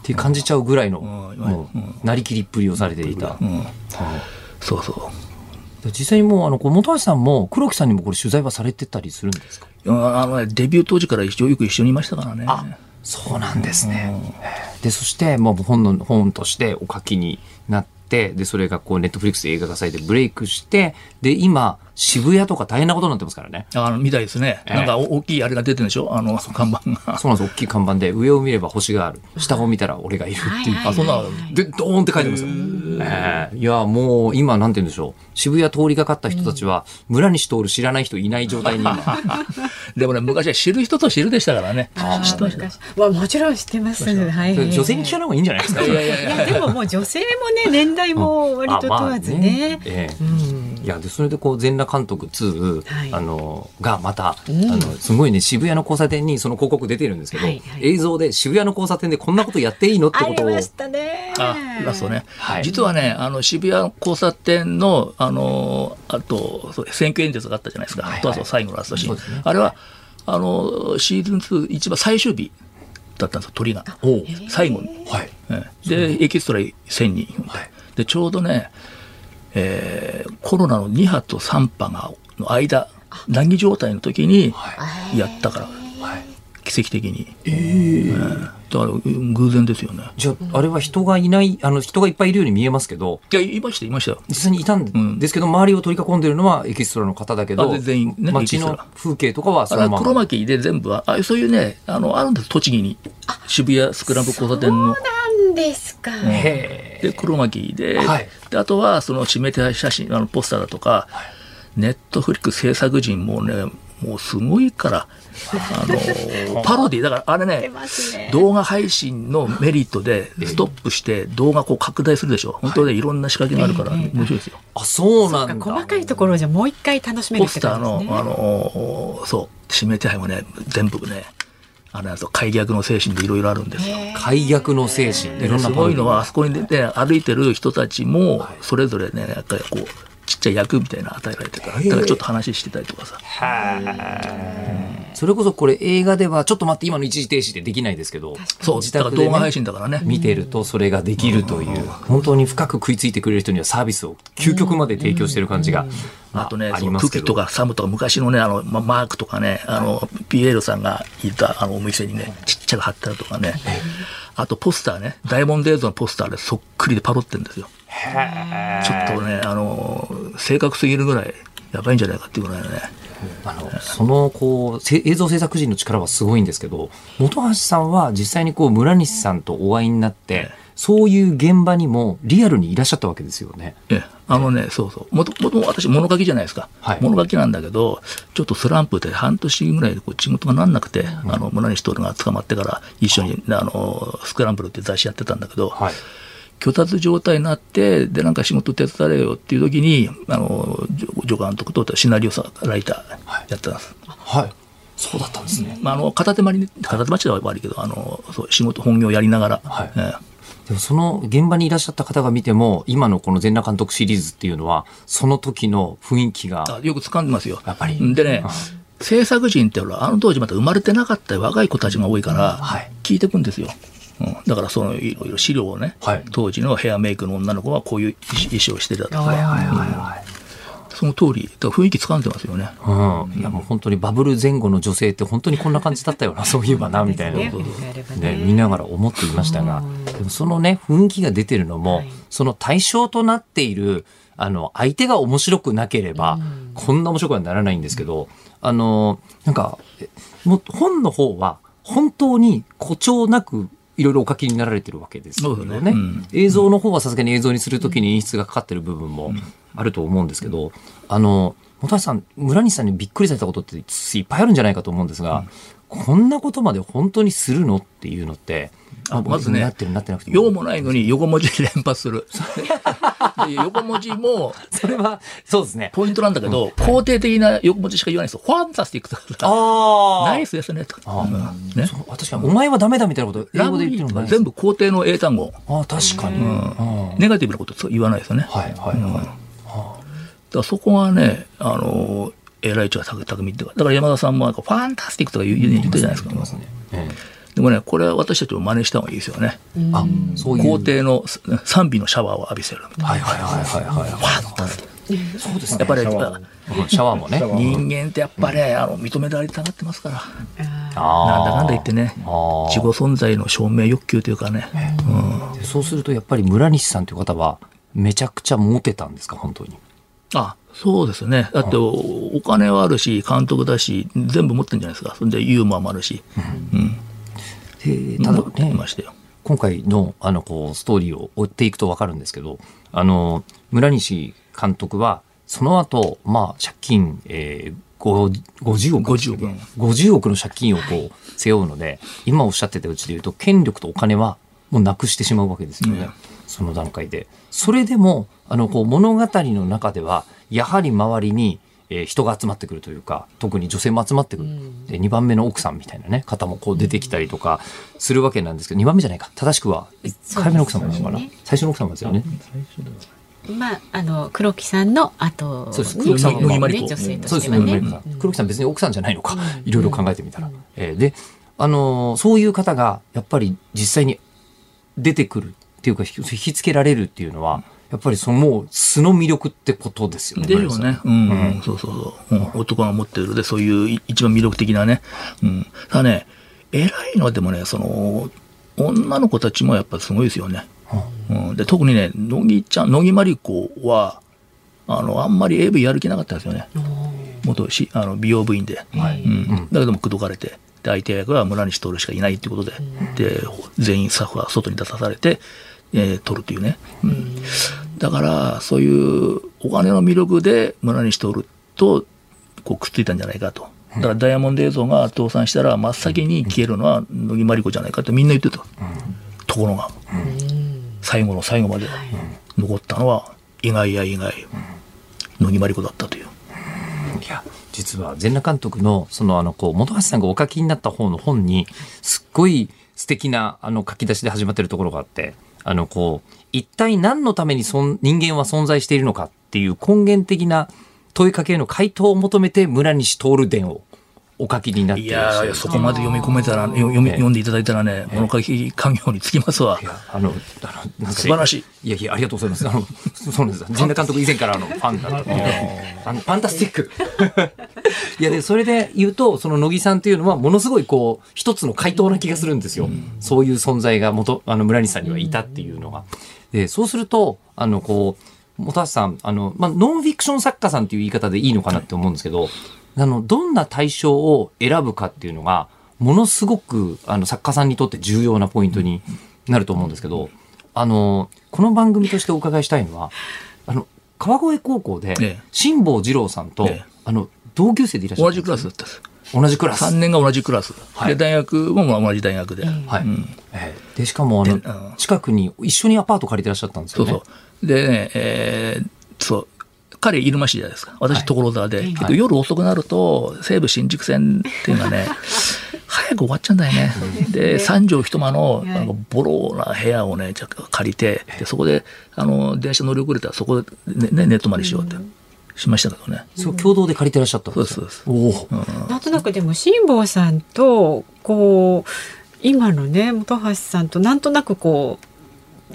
て感じちゃうぐらいの、う、なりきりっぷりをされていた。うんそうそう。実際にもう、あの、本橋さんも、黒木さんにもこれ取材はされてたりするんですか？あのね、デビュー当時から一応よく一緒にいましたからね。あ、そうなんですね。で、そして、もう本の、本としてお書きになって、で、それがこう、ネットフリックスで映画化されてブレイクして、で、今、渋谷とか大変なことになってますからね。あの、みたいですね。ええなんかお大きいあれが出てるんでしょ？あの、看板が。そうなんです。大きい看板で、上を見れば星がある。下を見たら俺がいるっていう。あ、そんな、で、ドーンって書いてますよ。ええいや、もう今、なんて言うんでしょう。渋谷通りがかった人たちは、村西通る知らない人いない状態に今。でもね、昔は知る人と知るでしたからね。知ってました。まあもちろん知ってます。はいはい。女性に聞かない方がいいんじゃないですか？いやでももう女性もね年代も割と問わずね。ええいやでそれでこう全裸監督2、はいあのがまた、あのすごいね渋谷の交差点にその広告出てるんですけど、はいはい映像で渋谷の交差点でこんなことやっていいの？ってあことをりましたね。あ、ラストね。はい実はね、あの、渋谷交差点の、あの、あと、そう選挙演説があったじゃないですか。はいはい最後のラストシーン。ねあれは、あの、シーズン2、一番最終日だったんですよ、鳥が。最後に。はいええで、エキストラ1000人、で、ちょうどね、えーコロナの2波と3波がの間、難儀状態の時にやったから、奇跡的に。ええだから、うん偶然ですよね。じゃああれは人がいないあの人がいっぱいいるように見えますけどいや、いました、いましたよ。実際にいたんですけど、周りを取り囲んでるのはエキストラの方だけど全員ねエ街の風景とかはそあれはのまま黒巻で全部は、あそういうね、あの、あるんです、栃木に。渋谷スクランブル交差点の。なんですか。へで、黒巻で、はいで、あとは、その指名手配写真、あの、ポスターだとか、ネットフリックス制作陣もね、もうすごいから、あの、パロディ、だからあれね、ね。動画配信のメリットで、ストップして動画こう拡大するでしょ。本当ね、いろんな仕掛けがあるから、面白いですよ。あそうなんだ細かいところじゃもう一回楽しめるポスター。のあの、そう、指名手配もね、全部ね、あれだと開逆の精神でいろいろあるんですよ。解約の精神いでろんなすごいのは、あパそこに出て歩いてる人たちも、それぞれね、やっぱりこう、ちっちゃい役みたいなの与えられてから、だからちょっと話してたりとかさ。それこそこれ映画ではちょっと待って今の一時停止でできないですけどそう、自宅で、だから動画配ね、信だからね。見てるとそれができるという本当に深く食いついてくれる人にはサービスを究極まで提供してる感じがあとね、あクキとかサムとか昔のね、あの、まマークとかね、あの、ピエールさんがいたあのお店にね、ちっちゃく貼ってあるとかね。あとポスターね、ダイヤモンド映像のポスターでそっくりでパロってんですよ。ちょっとね、あの、正確すぎるぐらいやばいんじゃないかっていうぐらいのね。あのそのこうせ映像制作陣の力はすごいんですけど本橋さんは実際にこう村西さんとお会いになってそういう現場にもリアルにいらっしゃったわけですよね。ええ、あのね、そうそう。もともと私、物書きじゃないですか。はい物書きなんだけど、ちょっとスランプで半年ぐらいでこう仕事がなんなくて、あの、村西徹が捕まってから一緒に、あの、スクランブルって雑誌やってたんだけど、はい虚脱状態になって、で、なんか仕事手伝えよっていう時に、あの、助助監督とシナリオさライターやってたんです。はい。そうだったんですね。まあ、あの、片手間にね、片手間っちゃ悪いけど、あの、そう、仕事、本業やりながら、はいえでもその現場にいらっしゃった方が見ても、今のこの全裸監督シリーズっていうのは、その時の雰囲気が、あよく掴んでますよ。やっぱりでね、制作陣ってほら、あの当時まだ生まれてなかった若い子たちが多いからはい、聞いてくんですよ。うん、だからそのいろいろ資料をね、はい。当時のヘアメイクの女の子はこういう衣装をしてたとか、はいはいはいはい。その通り、雰囲気掴んでますよね。うん。いやもう本当にバブル前後の女性って本当にこんな感じだったよな、そういえばな、みたいな。ね振り返ればね、見ながら思っていましたが、でもそのね、雰囲気が出てるのも、はい。その対象となっている、あの、相手が面白くなければ、こんな面白くはならないんですけど、あの、なんか、えもう本の方は、本当に誇張なく、いろいろお書きになられてるわけですね。だね。うん。映像の方はさすがに映像にするときに演出がかかってる部分もあると思うんですけど、あの、本橋さん、村西さんにびっくりされたことっていっぱいあるんじゃないかと思うんですが、こんなことまで本当にするのっていうのって、あまずねなってるなってなくて用もないのに横文字連発する。で横文字もそれは、そうですね。ポイントなんだけど、肯定的な横文字しか言わないんですよ。ファンタスティックとか、ああ。ナイスですねとね確かに、お前はダメだみたいなこと、英ラ語で言ってるの全部肯定の英単語。ああ、確かに。うんネガティブなこと言わないですよね。はい、はい、はい。だそこがね、あの、偉い位置が高みってだから山田さんもなんかファンタスティックとか言う言ってるじゃないですか。えでもね、これは私たちも真似した方がいいですよね。えあ、そういう。皇帝の賛美のシャワーを浴びせるみたいな。はい、はい、はい、はい、はい。そうですね。やっぱり、うんシャワーもね。人間ってやっぱね、あの認められたがってますから。あなんだかんだ言ってね自己存在の証明欲求というかね。うんそうすると、やっぱり村西さんという方は、めちゃくちゃモテたんですか、本当に。あ、そうですね。だってお、お金はあるし、監督だし、全部持ってるんじゃないですか。それでユーモアもあるし。うん。でただ持ってね、ましたよ。今回のあのこうストーリーを追っていくと分かるんですけどあの村西監督はその後、まあ借金、えー、ご50億50億50億の借金をこう背負うので今おっしゃってたうちで言うと権力とお金はもうなくしてしまうわけですよね、その段階で。それでもあのこう物語の中ではやはり周りにえー人が集まってくるというか特に女性も集まってくる、で2番目の奥さんみたいなね方もこう出てきたりとかするわけなんですけど2番目じゃないか。正しくは1回目の奥様なのかな、ね。最初の奥様ですよね、まあ、あの黒木さんの後そうです。に黒木さんもね野木真理子女性とそうですね、してはね。うん。黒木さん別に奥さんじゃないのか、いろいろ考えてみたら。えーで、あのーそういう方がやっぱり実際に出てくるっていうか、引きつけられるっていうのは、やっぱりそのもう素の魅力ってことですよね。でよね。うん、うん、そうそうそう、うん。男が持ってるで、そういうい一番魅力的なね。うん。ただね、偉いのはでもね、その、女の子たちもやっぱすごいですよね。うん、で、特にね、乃木ちゃん、乃木まり子は、あの、あんまり AV やる気なかったんですよね。元しあの美容部員で。うん。だけども、口説かれて。で、相手役は村西徹しかいないっていうことで、で、全員スタッフは外に出さされて、えー、取るというね。うん。だから、そういうお金の魅力で村西徹とこうくっついたんじゃないかと。だからダイヤモンド映像が倒産したら真っ先に消えるのは乃木まり子じゃないかってみんな言ってた。ところが、最後の最後まで残ったのは意外や意外、乃木まり子だったという。いや、実は全裸監督の、そのあの、こう、本橋さんがお書きになった方の本に、すっごい素敵な、あの、書き出しで始まってるところがあって、あの、こう、一体何のためにそん人間は存在しているのかっていう根源的な問いかけへの回答を求めて村西徹伝をお書きになっていやいやそこまで読み込めたら、よ読みええ読んでいただいたらね、物書き家業につきますわい。やあの、あの、素晴らしい。いやいや、ありがとうございます。あの、そうなんです。陣田監督以前からあの、ファンだったっていうあのファンタスティック。いや、で、それで言うと、その乃木さんっていうのは、ものすごいこう、一つの回答な気がするんですよ。そういう存在が元、あの、村西さんにはいたっていうのが。で、そうすると、あの、こう、本橋さん、あの、まあ、ノンフィクション作家さんっていう言い方でいいのかなって思うんですけど、あの、どんな対象を選ぶかっていうのが、ものすごく、あの、作家さんにとって重要なポイントになると思うんですけど、あの、この番組としてお伺いしたいのは、あの、川越高校でええ、辛坊二郎さんと、ええ。あの、同級生でいらっしゃる同じクラスだったんです。同じクラス。3年が同じクラス。はいで、大学もまあ同じ大学で。はい。うんええで、しかも、あの近くに一緒にアパート借りてらっしゃったんですよね。そうそう。でね、えーそう。彼、入間市じゃないですか。私、所沢で。けど夜遅くなると、西武新宿線っていうのがね、早く終わっちゃうんだよね。で、三畳一間の、いなんかボロな部屋をね、借りて、で、そこで、あの、電車乗り遅れたら、そこで、ね、ね寝泊まりしようって、しましたけどね。そう共同で借りてらっしゃったんですよ。そうおお。なんとなくでも辛坊さんとこう今のね本橋さんとなんとなくこう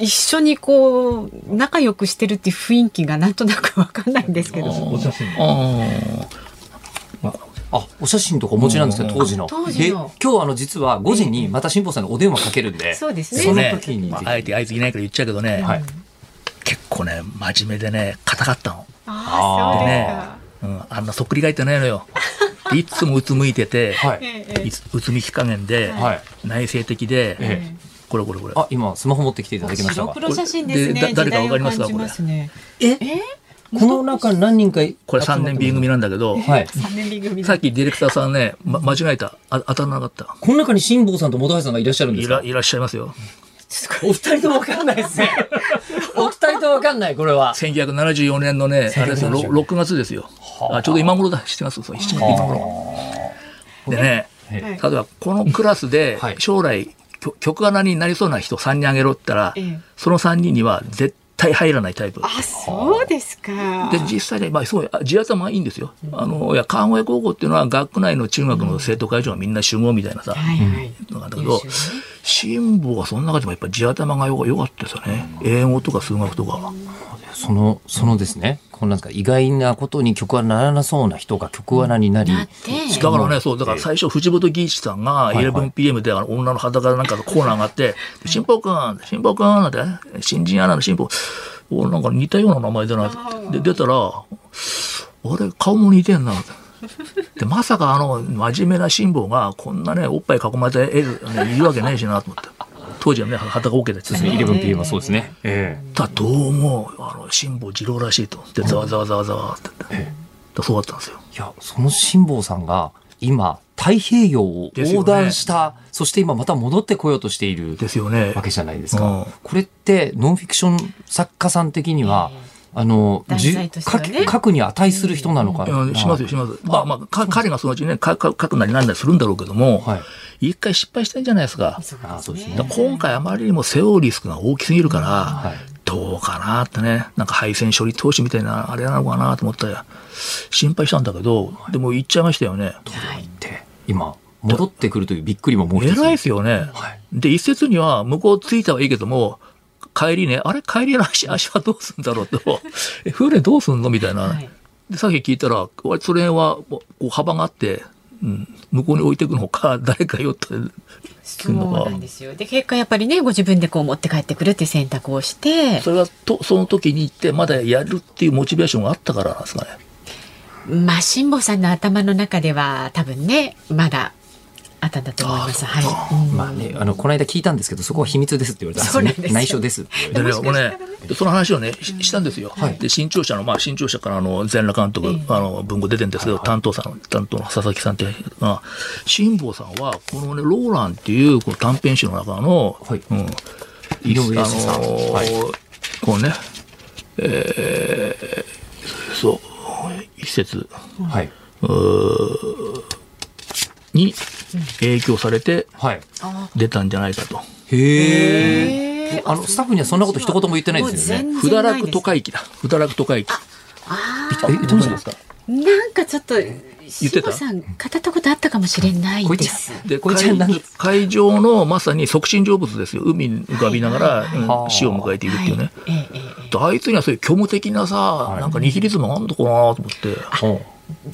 一緒にこう仲良くしてるっていう雰囲気がなんとなくわかんないんですけど。ああ、お写真とかお持ちなんですけど、当時の。当時ので今日あの、実は5時にまた辛坊さんにお電話かけるんで、そうですねそのね時にぜひ。あえてあいついないから言っちゃうけどね、はい。結構ね、真面目でね、硬かったの。ああそうですか。うん、あんなそっくり返ってないのよ。でいつもうつむいてて、はい。うつみき加減で、はい。内省的で、えこれこれこれ。あ、今、スマホ持ってきていただきましたが。白黒写真ですね。誰かわかりますか？時代を感じますね。え？この中何人か、これ3年 B 組なんだけど、はい。さっきディレクターさんね、ま、間違えた。あ当たらなかった。この中に辛坊さんと本橋さんがいらっしゃるんですか？いらっしゃいますよ。お二人ともわかんないですね。お二人ともわかんない、これは。1974年のね、あれですよ、ろ 6, 月ですよ。あちょうど今頃だ、7月、そう、7月今頃。でね、はい例えばこのクラスではい将来、曲曲穴になりそうな人3人あげろって言ったら、ええその3人には絶対入らないタイプ。あそうですか。で実際ね、まあ、すごいあ地頭はいいんですよ。あのいや川越高校っていうのは学区内の中学の生徒会長がみんな集合みたいなさ、はいはい。のがあるんだけど、辛抱はその中でもやっぱり地頭がよよかったですよね。英語とか数学とか。その、そのですね、このなんですか、意外なことに曲はならなそうな人が曲穴になり、なって。だからね、そう、だから最初、藤本義一さんがいはい 11PM であの女の裸なんかのコーナーがあって、辛抱くん、辛抱くんなんて、新人アナの辛抱、おなんか似たような名前だなって。で、出たら、あれ、顔も似てんな。で、まさかあの、真面目な辛抱が、こんなね、おっぱい囲まれて絵がねいるわけないしなと思って。当時はね、裸 OK だって言ってた 11PM はそうですね。えだどうも、あの、辛抱二郎らしいと。で、ざわざわざわざわって言って。だそうだったんですよ。えいや、その辛坊さんが、今、太平洋を横断した、そして今また戻ってこようとしているですよねわ。けじゃないですか。うんこれって、ノンフィクション作家さん的には、あの、ね書き書くに値する人なのかいな。やしますよ、します。まあまあ、か彼がそのうちね、かか書くなりなんだりするんだろうけども、はい。一回失敗してんじゃないですか。あそうですねだから今回あまりにも背負うリスクが大きすぎるから、はい。どうかなってね、なんか配線処理投資みたいなあれなのかなと思ったら、心配したんだけど、でも言っちゃいましたよね。で、今、戻ってくるというびっくりももう一つ。偉いですよね。はいで、一説には、向こう着いたはいいけども、帰りね、あれ？帰りの足、足はどうすんだろうと、え、船どうすんの？みたいな。はい。で、さっき聞いたら、割とそれは、こう幅があって、うん、向こうに置いていくのか、誰かよって、そうなんですよ。で結果やっぱりねご自分でこう持って帰ってくるっていう選択をして、それはと、その時に行って、まだやるっていうモチベーションがあったからなんですかね。まあ辛坊さんの頭の中では多分ねまだあったんだと思います。はい。うん。まあね、あの、この間聞いたんですけど、そこは秘密ですって言われたんですよ。ね。内緒ですでね、その話をね、ししたんですよ。で、新潮社の、まあ、新潮社からあの、全裸監督、あの、文庫出てるんですけど、担当さん、担当の佐々木さんっていうのが、辛坊さんは、このね、ローランっていう、この短編集の中の、はい。うん、井上康さん。あのーはい。こうね、えーそう、一節。はい。に影響されてはい。出たんじゃないかと。へえ。あの、スタッフにはそんなこと一言も言ってないですよね。ふだらく都会記だ。ふだらく都会記。あえ、言ってましたですか？ーなんかちょっとてた？辛坊さん片言ことあったかもしれないこいつです。で海海上のまさに促進成物ですよ。海に浮かびながら、死を迎えていくっていうね、あいつにはそういう虚無的なさ、なんかニヒリズムあんのかなと思って、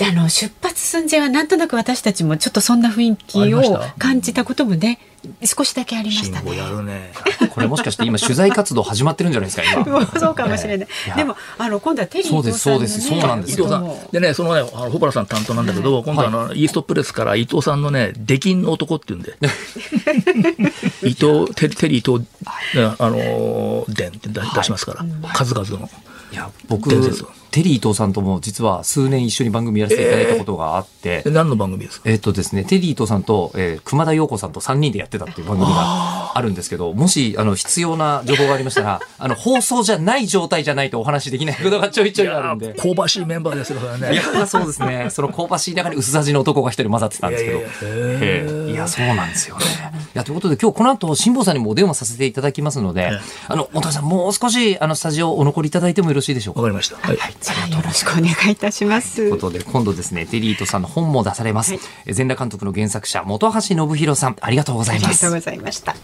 あの出発寸前はなんとなく私たちもちょっとそんな雰囲あ気を感じたこともね少しだけありましたね。るね。うこれもしかして今取材活動始まってるんじゃないですか今。そうかもしれない。いや。でもあの今度はテリーそうです伊藤さんのね。そうです。そうなんです。よ伊藤さん。でね、そのね、あの、ホパラさん担当なんだけど、今度あの、イーストプレスから伊藤さんのね、出禁の男っていうんで、伊藤、テテリー伊藤、ねあのー、伝って出出しますから、数々の。いや僕伝説テリー伊藤さんとも実は数年一緒に番組やらせていただいたことがあって、で何の番組ですか？えっとですね、テリー伊藤さんと、えー熊田陽子さんと3人でやってたっていう番組があるんですけど、もし、あの、必要な情報がありましたら、あの、放送じゃない状態じゃないとお話しできないことがちょいちょいあるんで。香ばしいメンバーですよ、ね。いや、そうですね。その香ばしい中に薄味の男が一人混ざってたんですけど。いやええいや、そうなんですよね。いや、ということで今日この後、辛坊さんにもお電話させていただきますので、あの、本さん、もう少し、あの、スタジオお残りいただいてもよろしいでしょうか？わかりました。はい。じゃあよろしくお願いいたします。ということで、今度ですね、テリーとさんの本も出されます。はい裸監督の原作者、本橋信弘さん、ありがとうございますありがとう。ございました。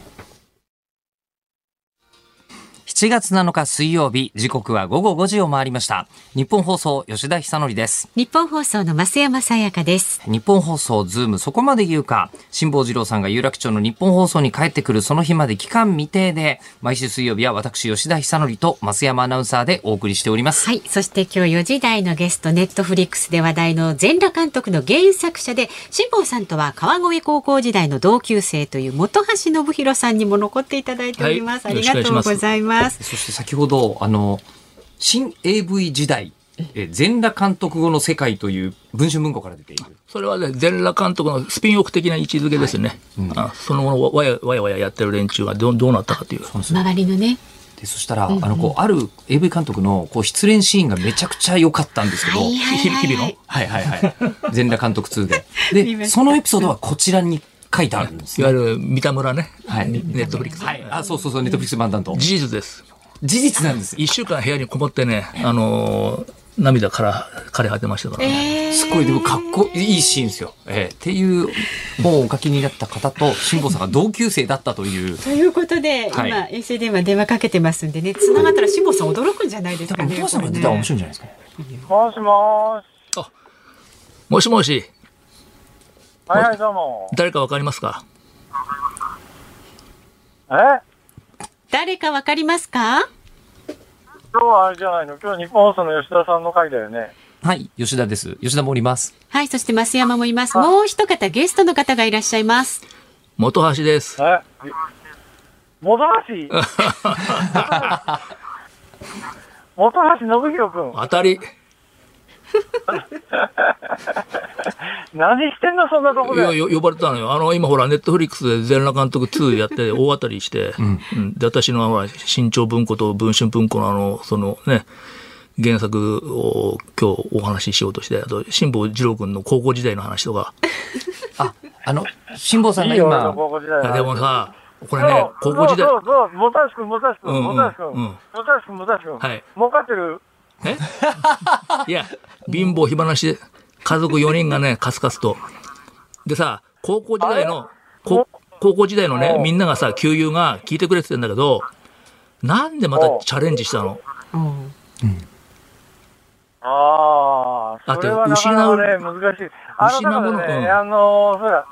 7月7日水曜日、時刻は午後5時を回りました。ニッポン放送、吉田尚記です。ニッポン放送の増山さやかです。ニッポン放送ズームそこまで言うか辛坊治郎さんが有楽町のニッポン放送に帰ってくるその日まで期間未定で毎週水曜日は私吉田尚記と増山アナウンサーでお送りしております、はい。そして今日4時台のゲスト、ネットフリックスで話題の全裸監督の原作者で、辛坊さんとは川越高校時代の同級生という本橋信宏さんにも残っていただいております。はいありがとうございます。そして先ほどあの新 AV 時代え全裸監督後の世界という文春文庫から出ているそれはね、全裸監督のスピンオフ的な位置づけですよね。あその後のわやわやわややってる連中がどうどうなったかという。周りのね。でそしたら、あのこうある AV 監督のこう失恋シーンがめちゃくちゃ良かったんですけど、はいはいはい日々の？はいはいはい。全裸監督2で。で、そのエピソードはこちらに書いてあるんですね。いわゆる三田村ね、はいネットフリックス。はい。あ、そうそうそう、ネットフリックス版担当。事実です。事実なんです。一週間部屋にこもってね、あのー涙から枯れ果てましたからね。すごい、でもかっこいいシーンですよ。えーっていう本をお書きになった方と、辛坊さんが同級生だったという。ということで、はい今衛星電話電話かけてますんでね、繋がったら辛坊さん驚くんじゃないですかね。お父さんが出たら面白いんじゃないですか？もしもーし。もしもし、はいはい、どうも。誰かわかりますか？え？誰かわかりますか？今日はあれじゃないの？今日日本放送の吉田さんの回だよね。はい、吉田です。吉田もおります。はい、そして増山もいます。もう一方ゲストの方がいらっしゃいます。元橋です。え？元橋？元橋信弘君。当たり。何してんのそんなとこいや、呼ばれたのよ。あの、今ほら、ネットフリックスで全裸監督2やって 大当たりして、うん。で、私のほら、新潮文庫と文春文庫のあの、そのね、原作を今日お話ししようとして、あと、辛坊二郎君の高校時代の話とか、あ、あの、辛坊さんがいいよ、俺の今、高校時代のいやでもさ、これね、高校時代。そ、うそうそう、元橋君、元橋君、うんうん。元橋君、うん元橋君、元橋君。はい。儲かってる。え？いや、貧乏暇なしで、家族4人がね、カスカスと。でさ、高校時代の、こ高校時代のね、みんながさ、給油が聞いてくれてたんだけど、なんでまたチャレンジしたの？うん。ああ、だってそれはなかなかね、難しい。あの、失うものね、うん。あの、そうや、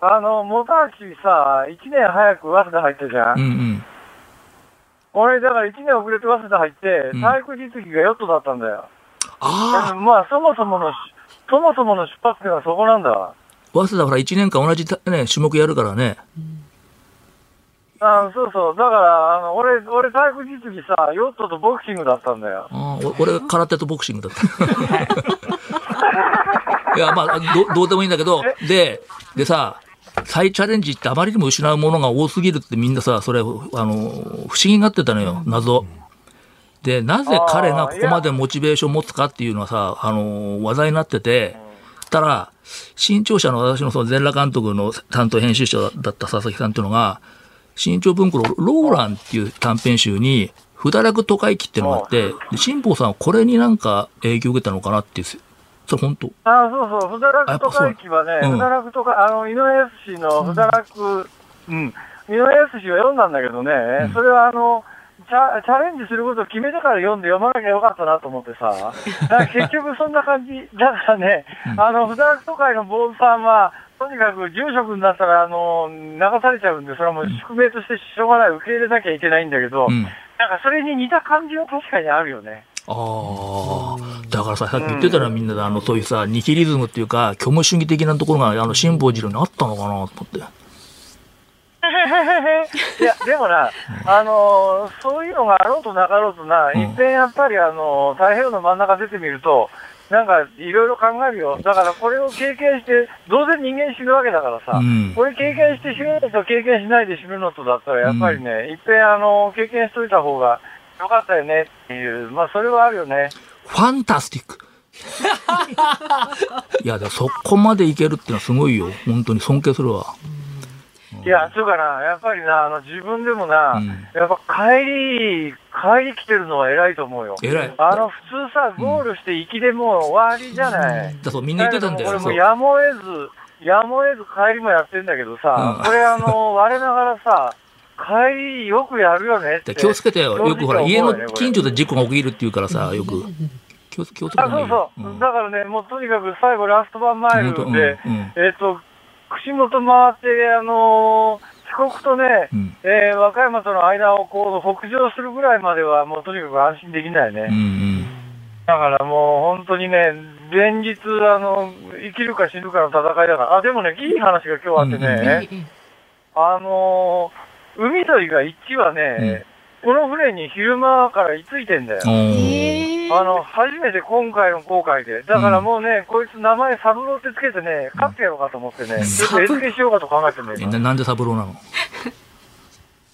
あの、元橋さ、1年早く早稲田入ったじゃん。うんうん。俺、だから1年遅れて早稲田入ってうん、体育実技がヨットだったんだよ。ああ、まあ、そもそものし、そもそもの出発点はそこなんだ。早稲田ほら1年間同じたね、種目やるからね。あそうそう。だから、あの、俺、俺体育実技さ、ヨットとボクシングだったんだよ。あ俺、空手とボクシングだった。いや、まあど、どうでもいいんだけど、で、でさ、再チャレンジってあまりにも失うものが多すぎるってみんなさ、それ、あの、不思議になってたのよ、謎。で、なぜ彼がここまでモチベーションを持つかっていうのはさ、あの、話題になってて、たら、新潮社の私のその全裸監督の担当編集者だった佐々木さんっていうのが、新潮文庫のローランっていう短編集に、不堕落都会記っていうのがあって、で辛坊さんはこれになんか影響を受けたのかなっていうそれ本当。あそうそう、ふだらくとか駅はね、う。んふだらくとか、あの、井上康氏のふだらく、うん、井上康氏は読んだんだけどね、うん。それはあの、チャチャレンジすることを決めてから読んで読まなきゃよかったなと思ってさ、結局そんな感じ、だからね、うん。あの、ふだらく都会の坊主さんは、とにかく住職になったら、あの、流されちゃうんで、それはもう宿命としてしょうがない、受け入れなきゃいけないんだけど、うん。なんかそれに似た感じは確かにあるよね。ああ。だからさ、さっき言ってたらみんなで、あの、そういうさ、ニヒリズムっていうか、虚無主義的なところが、あの、辛抱寺にあったのかなと思って。いや、でもな、あのーそういうのがあろうとなかろうとな、うんいっぺんやっぱり、あのー太平洋の真ん中出てみると、なんかいろいろ考えるよ。だからこれを経験して、どうせ人間死ぬわけだからさ、うんこれ経験して死ぬのと経験しないで死ぬのとだったら、やっぱりね、いっぺんあのー経験しといた方がよかったよねっていう、まあそれはあるよね。ファンタスティック。いや、そこまでいけるってのはすごいよ。本当に尊敬するわ。いや、そうかな、やっぱりな、あの自分でもな、うんやっぱ帰り、帰り来てるのは偉いと思うよ。偉い。あの、普通さ、ゴールして行きでもう終わりじゃない。だそうみんな言ってたんだよ。そうこれもやむを得ず、やむを得ず帰りもやってんだけどさ、うんこれあの、我ながらさ、帰りよくやるよねって。で気をつけてよ。よくほら、家の近所で。で事故が起きるっていうからさ、よく。気をつ気をつけあ、た方がそいう。そう。だからね、もうとにかく最後ラストバンマイルで、うんうんえっ、と、串本回って、あのー四国とね、うんえー和歌山との間をこう北上するぐらいまではもうとにかく安心できないね。うんうん。だからもう本当にね、連日、あの、生きるか死ぬかの戦いだから。あ、でもね、いい話が今日あってね、ええあのー海沿いが一はね、この船に昼間から居ついてんだよ。あの、初めて今回の航海で。だからもうね、こいつ名前サブローってつけてね、飼ってやろうかと思ってね、ちょっと餌付けしようかと考えてんだよ。ななんでサブローなの？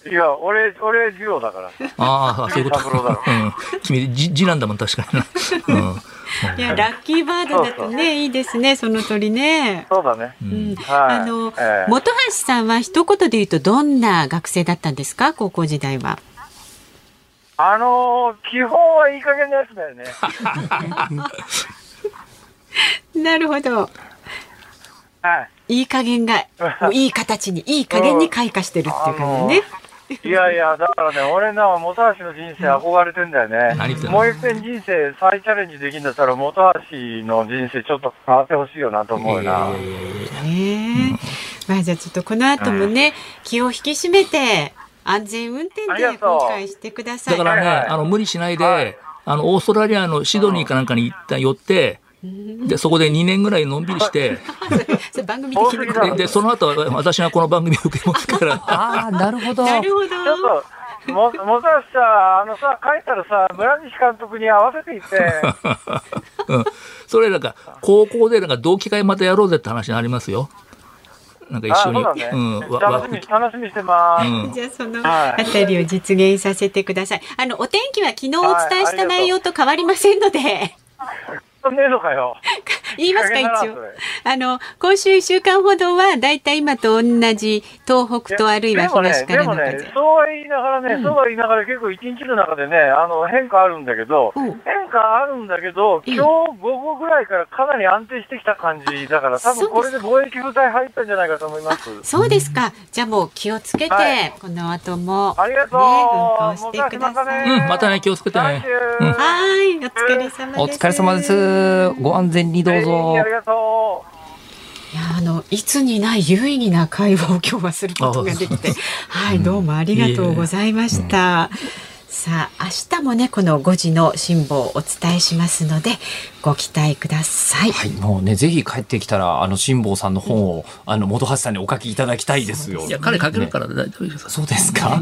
いや、俺、俺、ジローだから。ああ、そういうこと。サブローだろうん。君、じ、次なんだもん、確かにな。うん。いや、ラッキーバードだとね、いいですね、その鳥ね。そうだね。ううんん。はい。あの、ええ本橋さんは一言で言うとどんな学生だったんですか？高校時代は。あのー基本はいい加減なやつだよね。なるほど。はい。いい加減が、もういい形に、いい加減に開花してるっていう感じね。いやいや、だからね、俺な、本橋の人生憧れてんだよね。何言ってんの？もう一遍人生再チャレンジできんだったら、本橋の人生ちょっと変わってほしいよなと思うよな。ねえ。まあじゃあちょっとこの後もね、気を引き締めて、安全運転でありがとう今回してください。だからね、はいはいあの、無理しないで、はいあの、オーストラリアのシドニーかなんかに行った、寄って、で、そこで2年ぐらいのんびりして、で、でその後、私がこの番組を受けますから、ああ、なるほど。なるほど。ちょっと、も、もたしさ、あのさ、帰ったらさ、村西監督に合わせていって、うん。それなんか、高校でなんか同期会またやろうぜって話になりますよ。なんか一あ、緒に。そうだね。うん。楽しみ、楽しみにしてます。うんじゃあそのはいあたりを実現させてください。あのお天気は昨日お伝えした内容と変わりませんので、ねえのかよ。言いますか一応。あの今週一週間ほどはだいたい今と同じ東北とあるいは東からの風。そうは言いながらね、そうは言いながら結構一日の中でね、あの、変化あるんだけど、うん変化あるんだけど、今日午後ぐらいからかなり安定してきた感じだから、多分これで貿易部隊入ったんじゃないかと思います。そうですか。じゃあもう気をつけて、はいこの後もありがとう。ね運行してください。またね、気をつけてね。うんはい、お疲れ様です。お疲れ様で。す。ご安全にどうぞあ。りがといやあのいつにない有意義な会話を今日はすることができて、はい、どうもありがとうございました。さあ明日もねこの5時の辛抱をお伝えしますのでご期待ください。はい、もうね、ぜひ帰ってきたら、あの、辛坊さんの本を、あの、本橋さんにお書きいただきたいですよ。いや、彼書けるから大丈夫です。そうですか？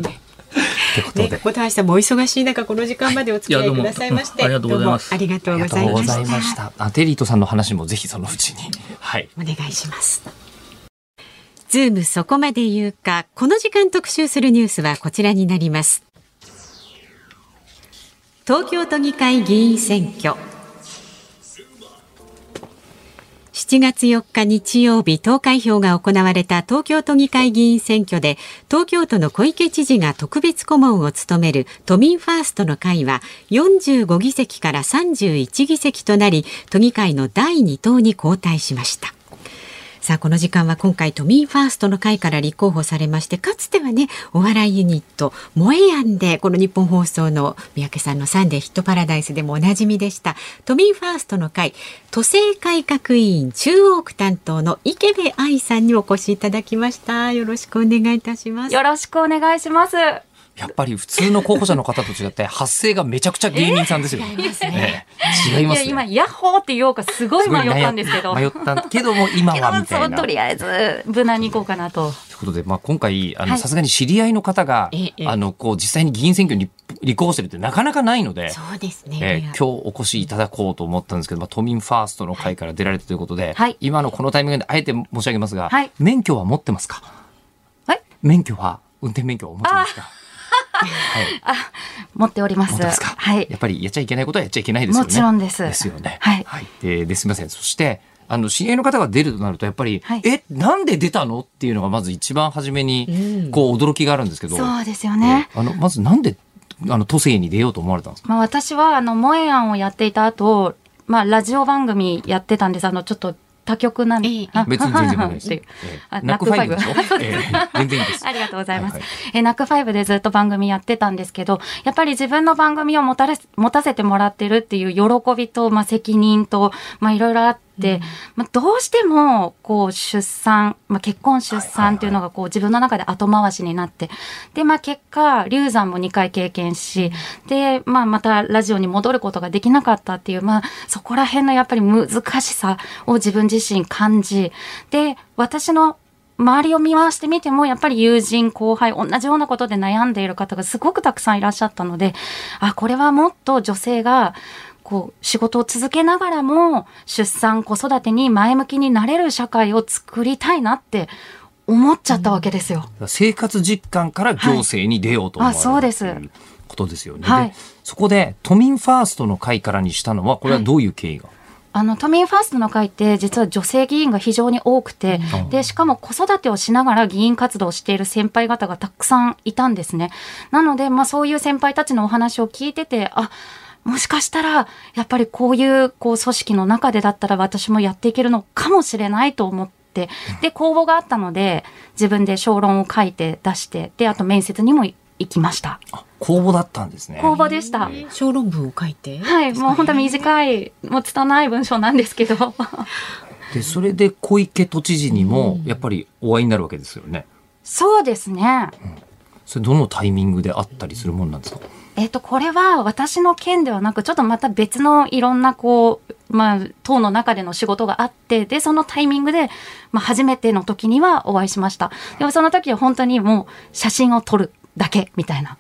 ってことねで、。本橋さんもお忙しい中この時間までお付き合いくださいまして、いやどうもうんありがとうございますどうもありがとうござい。ました。あ、テリートさんの話もぜひそのうちに。はい。お願いします。ズームそこまで言うか、この時間特集するニュースはこちらになります。東京都議会議員選挙。7月4日日曜日投開票が行われた東京都議会議員選挙で東京都の小池知事が特別顧問を務める都民ファーストの会は45議席から31議席となり都議会の第2党に後退しました。さあこの時間は今回都民ファーストの会から立候補されましてかつてはねお笑いユニット萌えやんでこの日本放送の三宅さんのサンデーヒットパラダイスでもおなじみでした都民ファーストの会都政改革委員中央区担当の池部愛さんにお越しいただきましたよろしくお願いいたしますよろしくお願いします。やっぱり普通の候補者の方と違って発声がめちゃくちゃ芸人さんですよ。ええ違いますね。今、ヤッホーって言おうかすごい迷ったんですけど。迷ったけども今はみたいな。とりあえず無難に行こうかなと。ということで、まあ、今回、あの、はいさすがに知り合いの方がええ、あの、こう、実際に議員選挙に立候補してるってなかなかないので、そうですえね、ー今日お越しいただこうと思ったんですけど、まあ、都民ファーストの会から出られたということで、はい今のこのタイミングであえて申し上げますが、はい免許は持ってますか？はい免許は、運転免許はお持ちですか？はい。持っております。はいや。っぱりやっちゃいけないことはやっちゃいけないですよね。もちろんですですよね。はいで、ですみません。そして、あの、知り合いの方が出るとなると、やっぱり、はいえ、なんで出たの？っていうのがまず一番初めにうん、こう、驚きがあるんですけど、そうですよね。えーあの、まずなんで、あの、都政に出ようと思われたんですか？まあ私は、あの、萌え案をやっていた後、まあラジオ番組やってたんです。あの、ちょっと他局なんで。ええあ別に全然です。ナックファイブでしょ？ナックファイブえー全然いいです。ありがとうございます。はいはえーナックファイブでずっと番組やってたんですけど、やっぱり自分の番組を持たれ持たせてもらってるっていう喜びと、まあ、責任と、まあ、いろいろあって、まあ、どうしても、こう、出産、まあ、結婚出産っていうのが、こう、自分の中で後回しになって、で、まあ、結果、流産も2回経験し、で、まあ、またラジオに戻ることができなかったっていう、まあ、そこら辺のやっぱり難しさを自分自身感じ、で、私の周りを見回してみても、やっぱり友人、後輩、同じようなことで悩んでいる方がすごくたくさんいらっしゃったので、あ、これはもっと女性が、こう、仕事を続けながらも、出産、子育てに前向きになれる社会を作りたいなって思っちゃったわけですよ。生活実感から行政に出ようと思われる、あそうですことですよね。はいでそこで都民ファーストの会からにしたのは、これはどういう経緯が、あの、都民ファーストの会って実は女性議員が非常に多くて、で、しかも子育てをしながら議員活動をしている先輩方がたくさんいたんですね。なので、まあそういう先輩たちのお話を聞いてて、あ、もしかしたら、やっぱりこういう、こう、組織の中でだったら私もやっていけるのかもしれないと思って、で、公募があったので、自分で小論を書いて出して、で、あと面接にも行きました。あ公募だったんですね。公募でした。小論文を書いて？はい、もう本当短い、もう拙い文章なんですけど。で、それで小池都知事にも、やっぱりお会いになるわけですよね。そうですね。それどのタイミングであったりするもんなんですか？えっと、これは私の件ではなく、ちょっとまた別のいろんなこう、まあ、党の中での仕事があって、で、そのタイミングで、まあ、初めての時にはお会いしました。でもその時は本当にもう写真を撮るだけみたいな、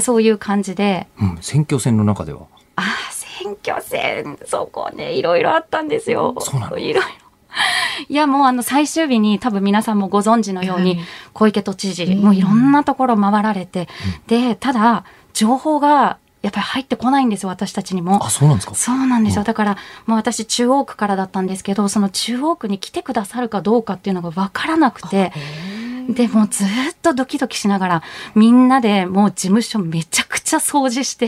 そういう感じで、うん、選挙戦の中では？ああ、選挙戦、そこね、いろいろあったんですよ。そうなの？いろいろ。いや、もうあの最終日に多分皆さんもご存知のように、はい小池都知事、もういろんなところ回られて、で、ただ、情報がやっぱり入ってこないんですよ、私たちにもあ、。そうなんですか？そうなんですよ。だから、もう私中央区からだったんですけど、その中央区に来てくださるかどうかっていうのがわからなくて、で、もうずっとドキドキしながら、みんなでもう事務所めちゃくちゃ掃除して。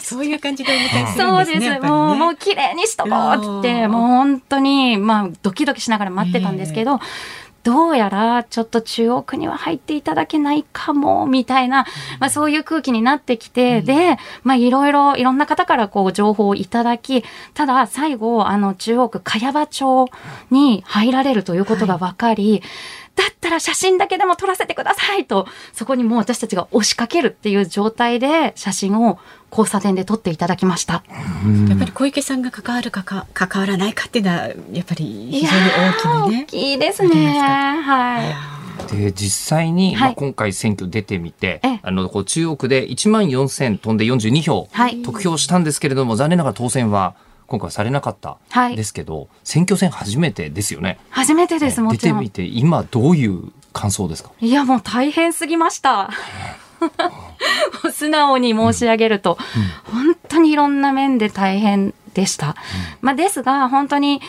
そういう感じでお迎えするそうです。んですね。やっぱりねもう、もう綺麗にしとこうっつって、もう本当に、まあ、ドキドキしながら待ってたんですけど、どうやらちょっと中央区には入っていただけないかも、みたいな、まあそういう空気になってきて、で、まあいろいろ、いろんな方からこう情報をいただき、ただ最後、あの中央区茅場町に入られるということが分かり、だったら写真だけでも撮らせてくださいと、そこにもう私たちが押しかけるっていう状態で写真を交差点で撮っていただきました。やっぱり小池さんが関わるかか関わらないかっていうのはやっぱり非常に大きなね大。きいですね。はい。で実際に、はいまあ、今回選挙出てみて、ええあのこう中央区で1万4000飛んで42票、はい得票したんですけれども残念ながら当選は今回はされなかったはいですけど、選挙戦初めてですよね。初めてです、もちろん出てみ。て今どういう感想ですか？いや、もう大変すぎました。素直に申し上げると、本当にいろんな面で大変でした。まあ、ですが、本当に、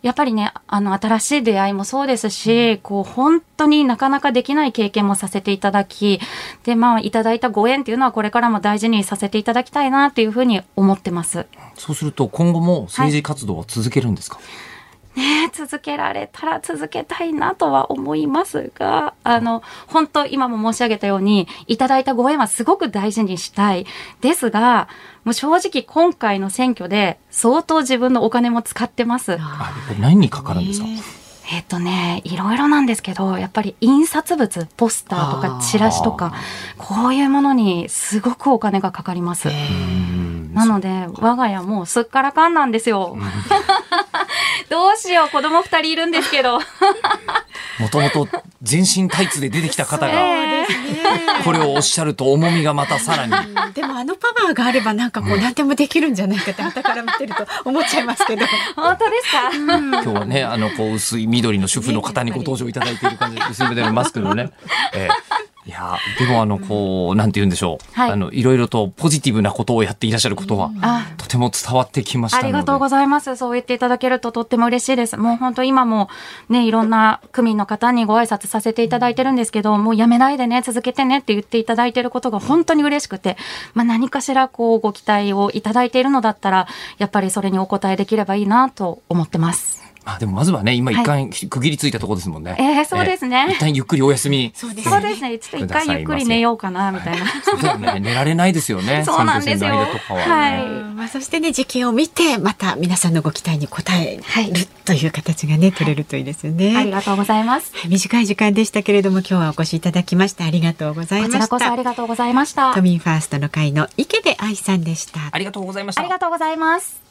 やっぱりね、あの、新しい出会いもそうですし、こう、本当になかなかできない経験もさせていただき、で、まあ、いただいたご縁っていうのはこれからも大事にさせていただきたいなっていうふうに思ってます。そうすると今後も政治活動は続けるんですか、ねえ続けられたら続けたいなとは思いますが、あの、本当今も申し上げたように、いただいたご縁はすごく大事にしたい。ですが、もう正直今回の選挙で相当自分のお金も使ってます。あ何にかかるんですか、えっとね、いろいろなんですけど、やっぱり印刷物、ポスターとかチラシとか、こういうものにすごくお金がかかります。なので、我が家もうすっからかんなんですよ。どうしよう、子供二人いるんですけど。もともと全身タイツで出てきた方がええこれをおっしゃると重みがまたさらに。でもあのパワーがあればなんかこう何でもできるんじゃないかって傍から見てると思っちゃいますけど。本当ですか、今日はねあのこう薄い緑の主婦の方にご登場いただいている感じで薄い緑のマスクのね、ええいやでもあのこうなんて言うんでしょう、はいあのいろいろとポジティブなことをやっていらっしゃることはあとても伝わってきましたのでありがとうございます。そう言っていただけるととっても嬉しいです。もう本当今もね、いろんな区民の方にご挨拶させていただいてるんですけど、もうやめないでね、続けてねって言っていただいてることが本当に嬉しくて、まあ何かしらこうご期待をいただいているのだったら、やっぱりそれにお答えできればいいなと思ってます。まあでもまずはね今一回区切りついたところですもんね、ええそうですねええ一旦ゆっくりお休みそうですね。ちょっと一回ゆっくり寝ようかな、みたいな。そうだよね寝られないですよね そうなんですよ選挙戦の間とかはねはいまあ、そしてね時期を見てまた皆さんのご期待に応えるという形がね取れるといいですよね。ありがとうございます。はい短い時間でしたけれども今日はお越しいただきましてありがとうございました。こちらこそありがとうございました。都民ファーストの会の池部愛さんでした。ありがとうございましたありがとうございます。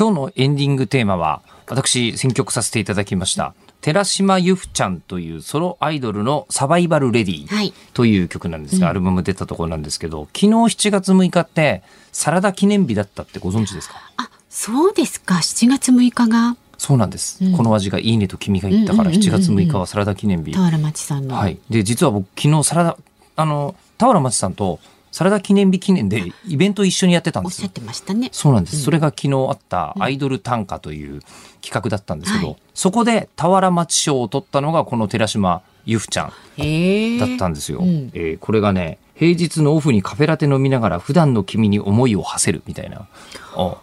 今日のエンディングテーマは、私、選曲させていただきました。寺島由布ちゃんというソロアイドルのサバイバルレディはいという曲なんですが、アルバム出たところなんですけど、昨日7月6日ってサラダ記念日だったってご存知ですか？あそうですか7月6日がそうなんです、うんこの味がいいねと君が言ったからうんうんうんうん7月6日はサラダ記念日。田原町さんの。はい。で、実は僕昨日サラダ、あの、田原町さんとサラダ記念日記念でイベント一緒にやってたんですよおっしゃっ。てましたね。そうなんです。それが昨日あったアイドル短歌という企画だったんですけど、はいそこで田原町賞を取ったのがこの寺島由布ちゃん。だったんですよ。うんえーこれがね、平日のオフにカフェラテ飲みながら普段の君に思いを馳せるみたいな。あ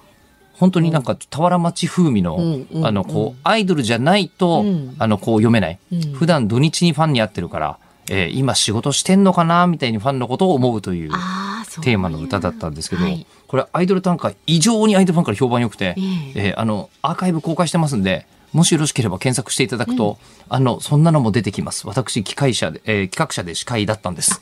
本当になんか田原町風味の、うんうんあの、こう、アイドルじゃないと、うんあの、こう読めない。うん普段土日にファンに会ってるから、えー今仕事してんのかなみたいにファンのことを思うという。テーマの歌だったんですけど、はい。これアイドル短歌異常にアイドルファンから評判良くて、ええ。えーあのアーカイブ公開してますんでもしよろしければ検索していただくと、あのそんなのも出てきます。私機械者で、えー企画者で司会だったんです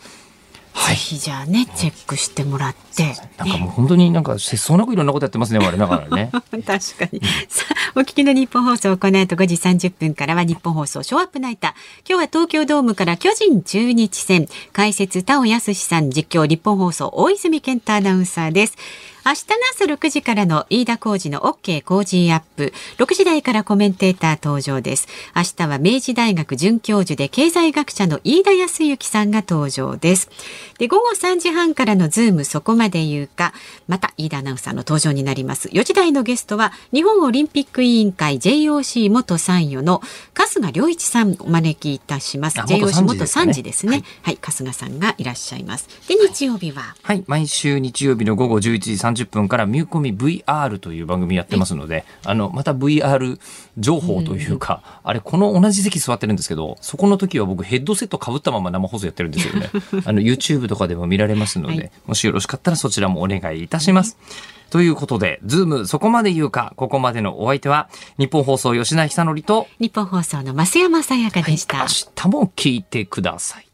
はいぜひじゃあねチェックしてもらって。なんかもう本当になんか節操なくいろんなことやってますね我ながらね 確かに。さあ、お聞きの日本放送、この後5時30分からは日本放送ショーアップナイター。今日は東京ドームから巨人中日戦。解説、田尾安志さん、実況、ニッポン放送、大泉健斗アナウンサーです。明日の朝6時からの飯田浩二の OK 工事アップ。6時台からコメンテーター登場です。明日は明治大学准教授で経済学者の飯田康之さんが登場です。で、午後3時半からのズームそこまで言うか、また飯田アナウンサーの登場になります。4時台のゲストは、日本オリンピック委員会 JOC 元参与の春日良一さんお招きいたします。あ元 JOC 参事元ですかね参事ですね。はい、春日さんがいらっしゃいます。で、日曜日は、はい毎週日曜日の午後11時30分からミューコミ VR という番組やってますのであのまた VR 情報というか、あれこの同じ席座ってるんですけどそこの時は僕ヘッドセットかぶったまま生放送やってるんですよね あの YouTube とかでも見られますので、はいもしよろしかったらそちらもお願いいたします。ということで、ズームそこまで言うか、ここまでのお相手は、日本放送吉田久典と、日本放送の増山さやかでした。明日も聞いてください。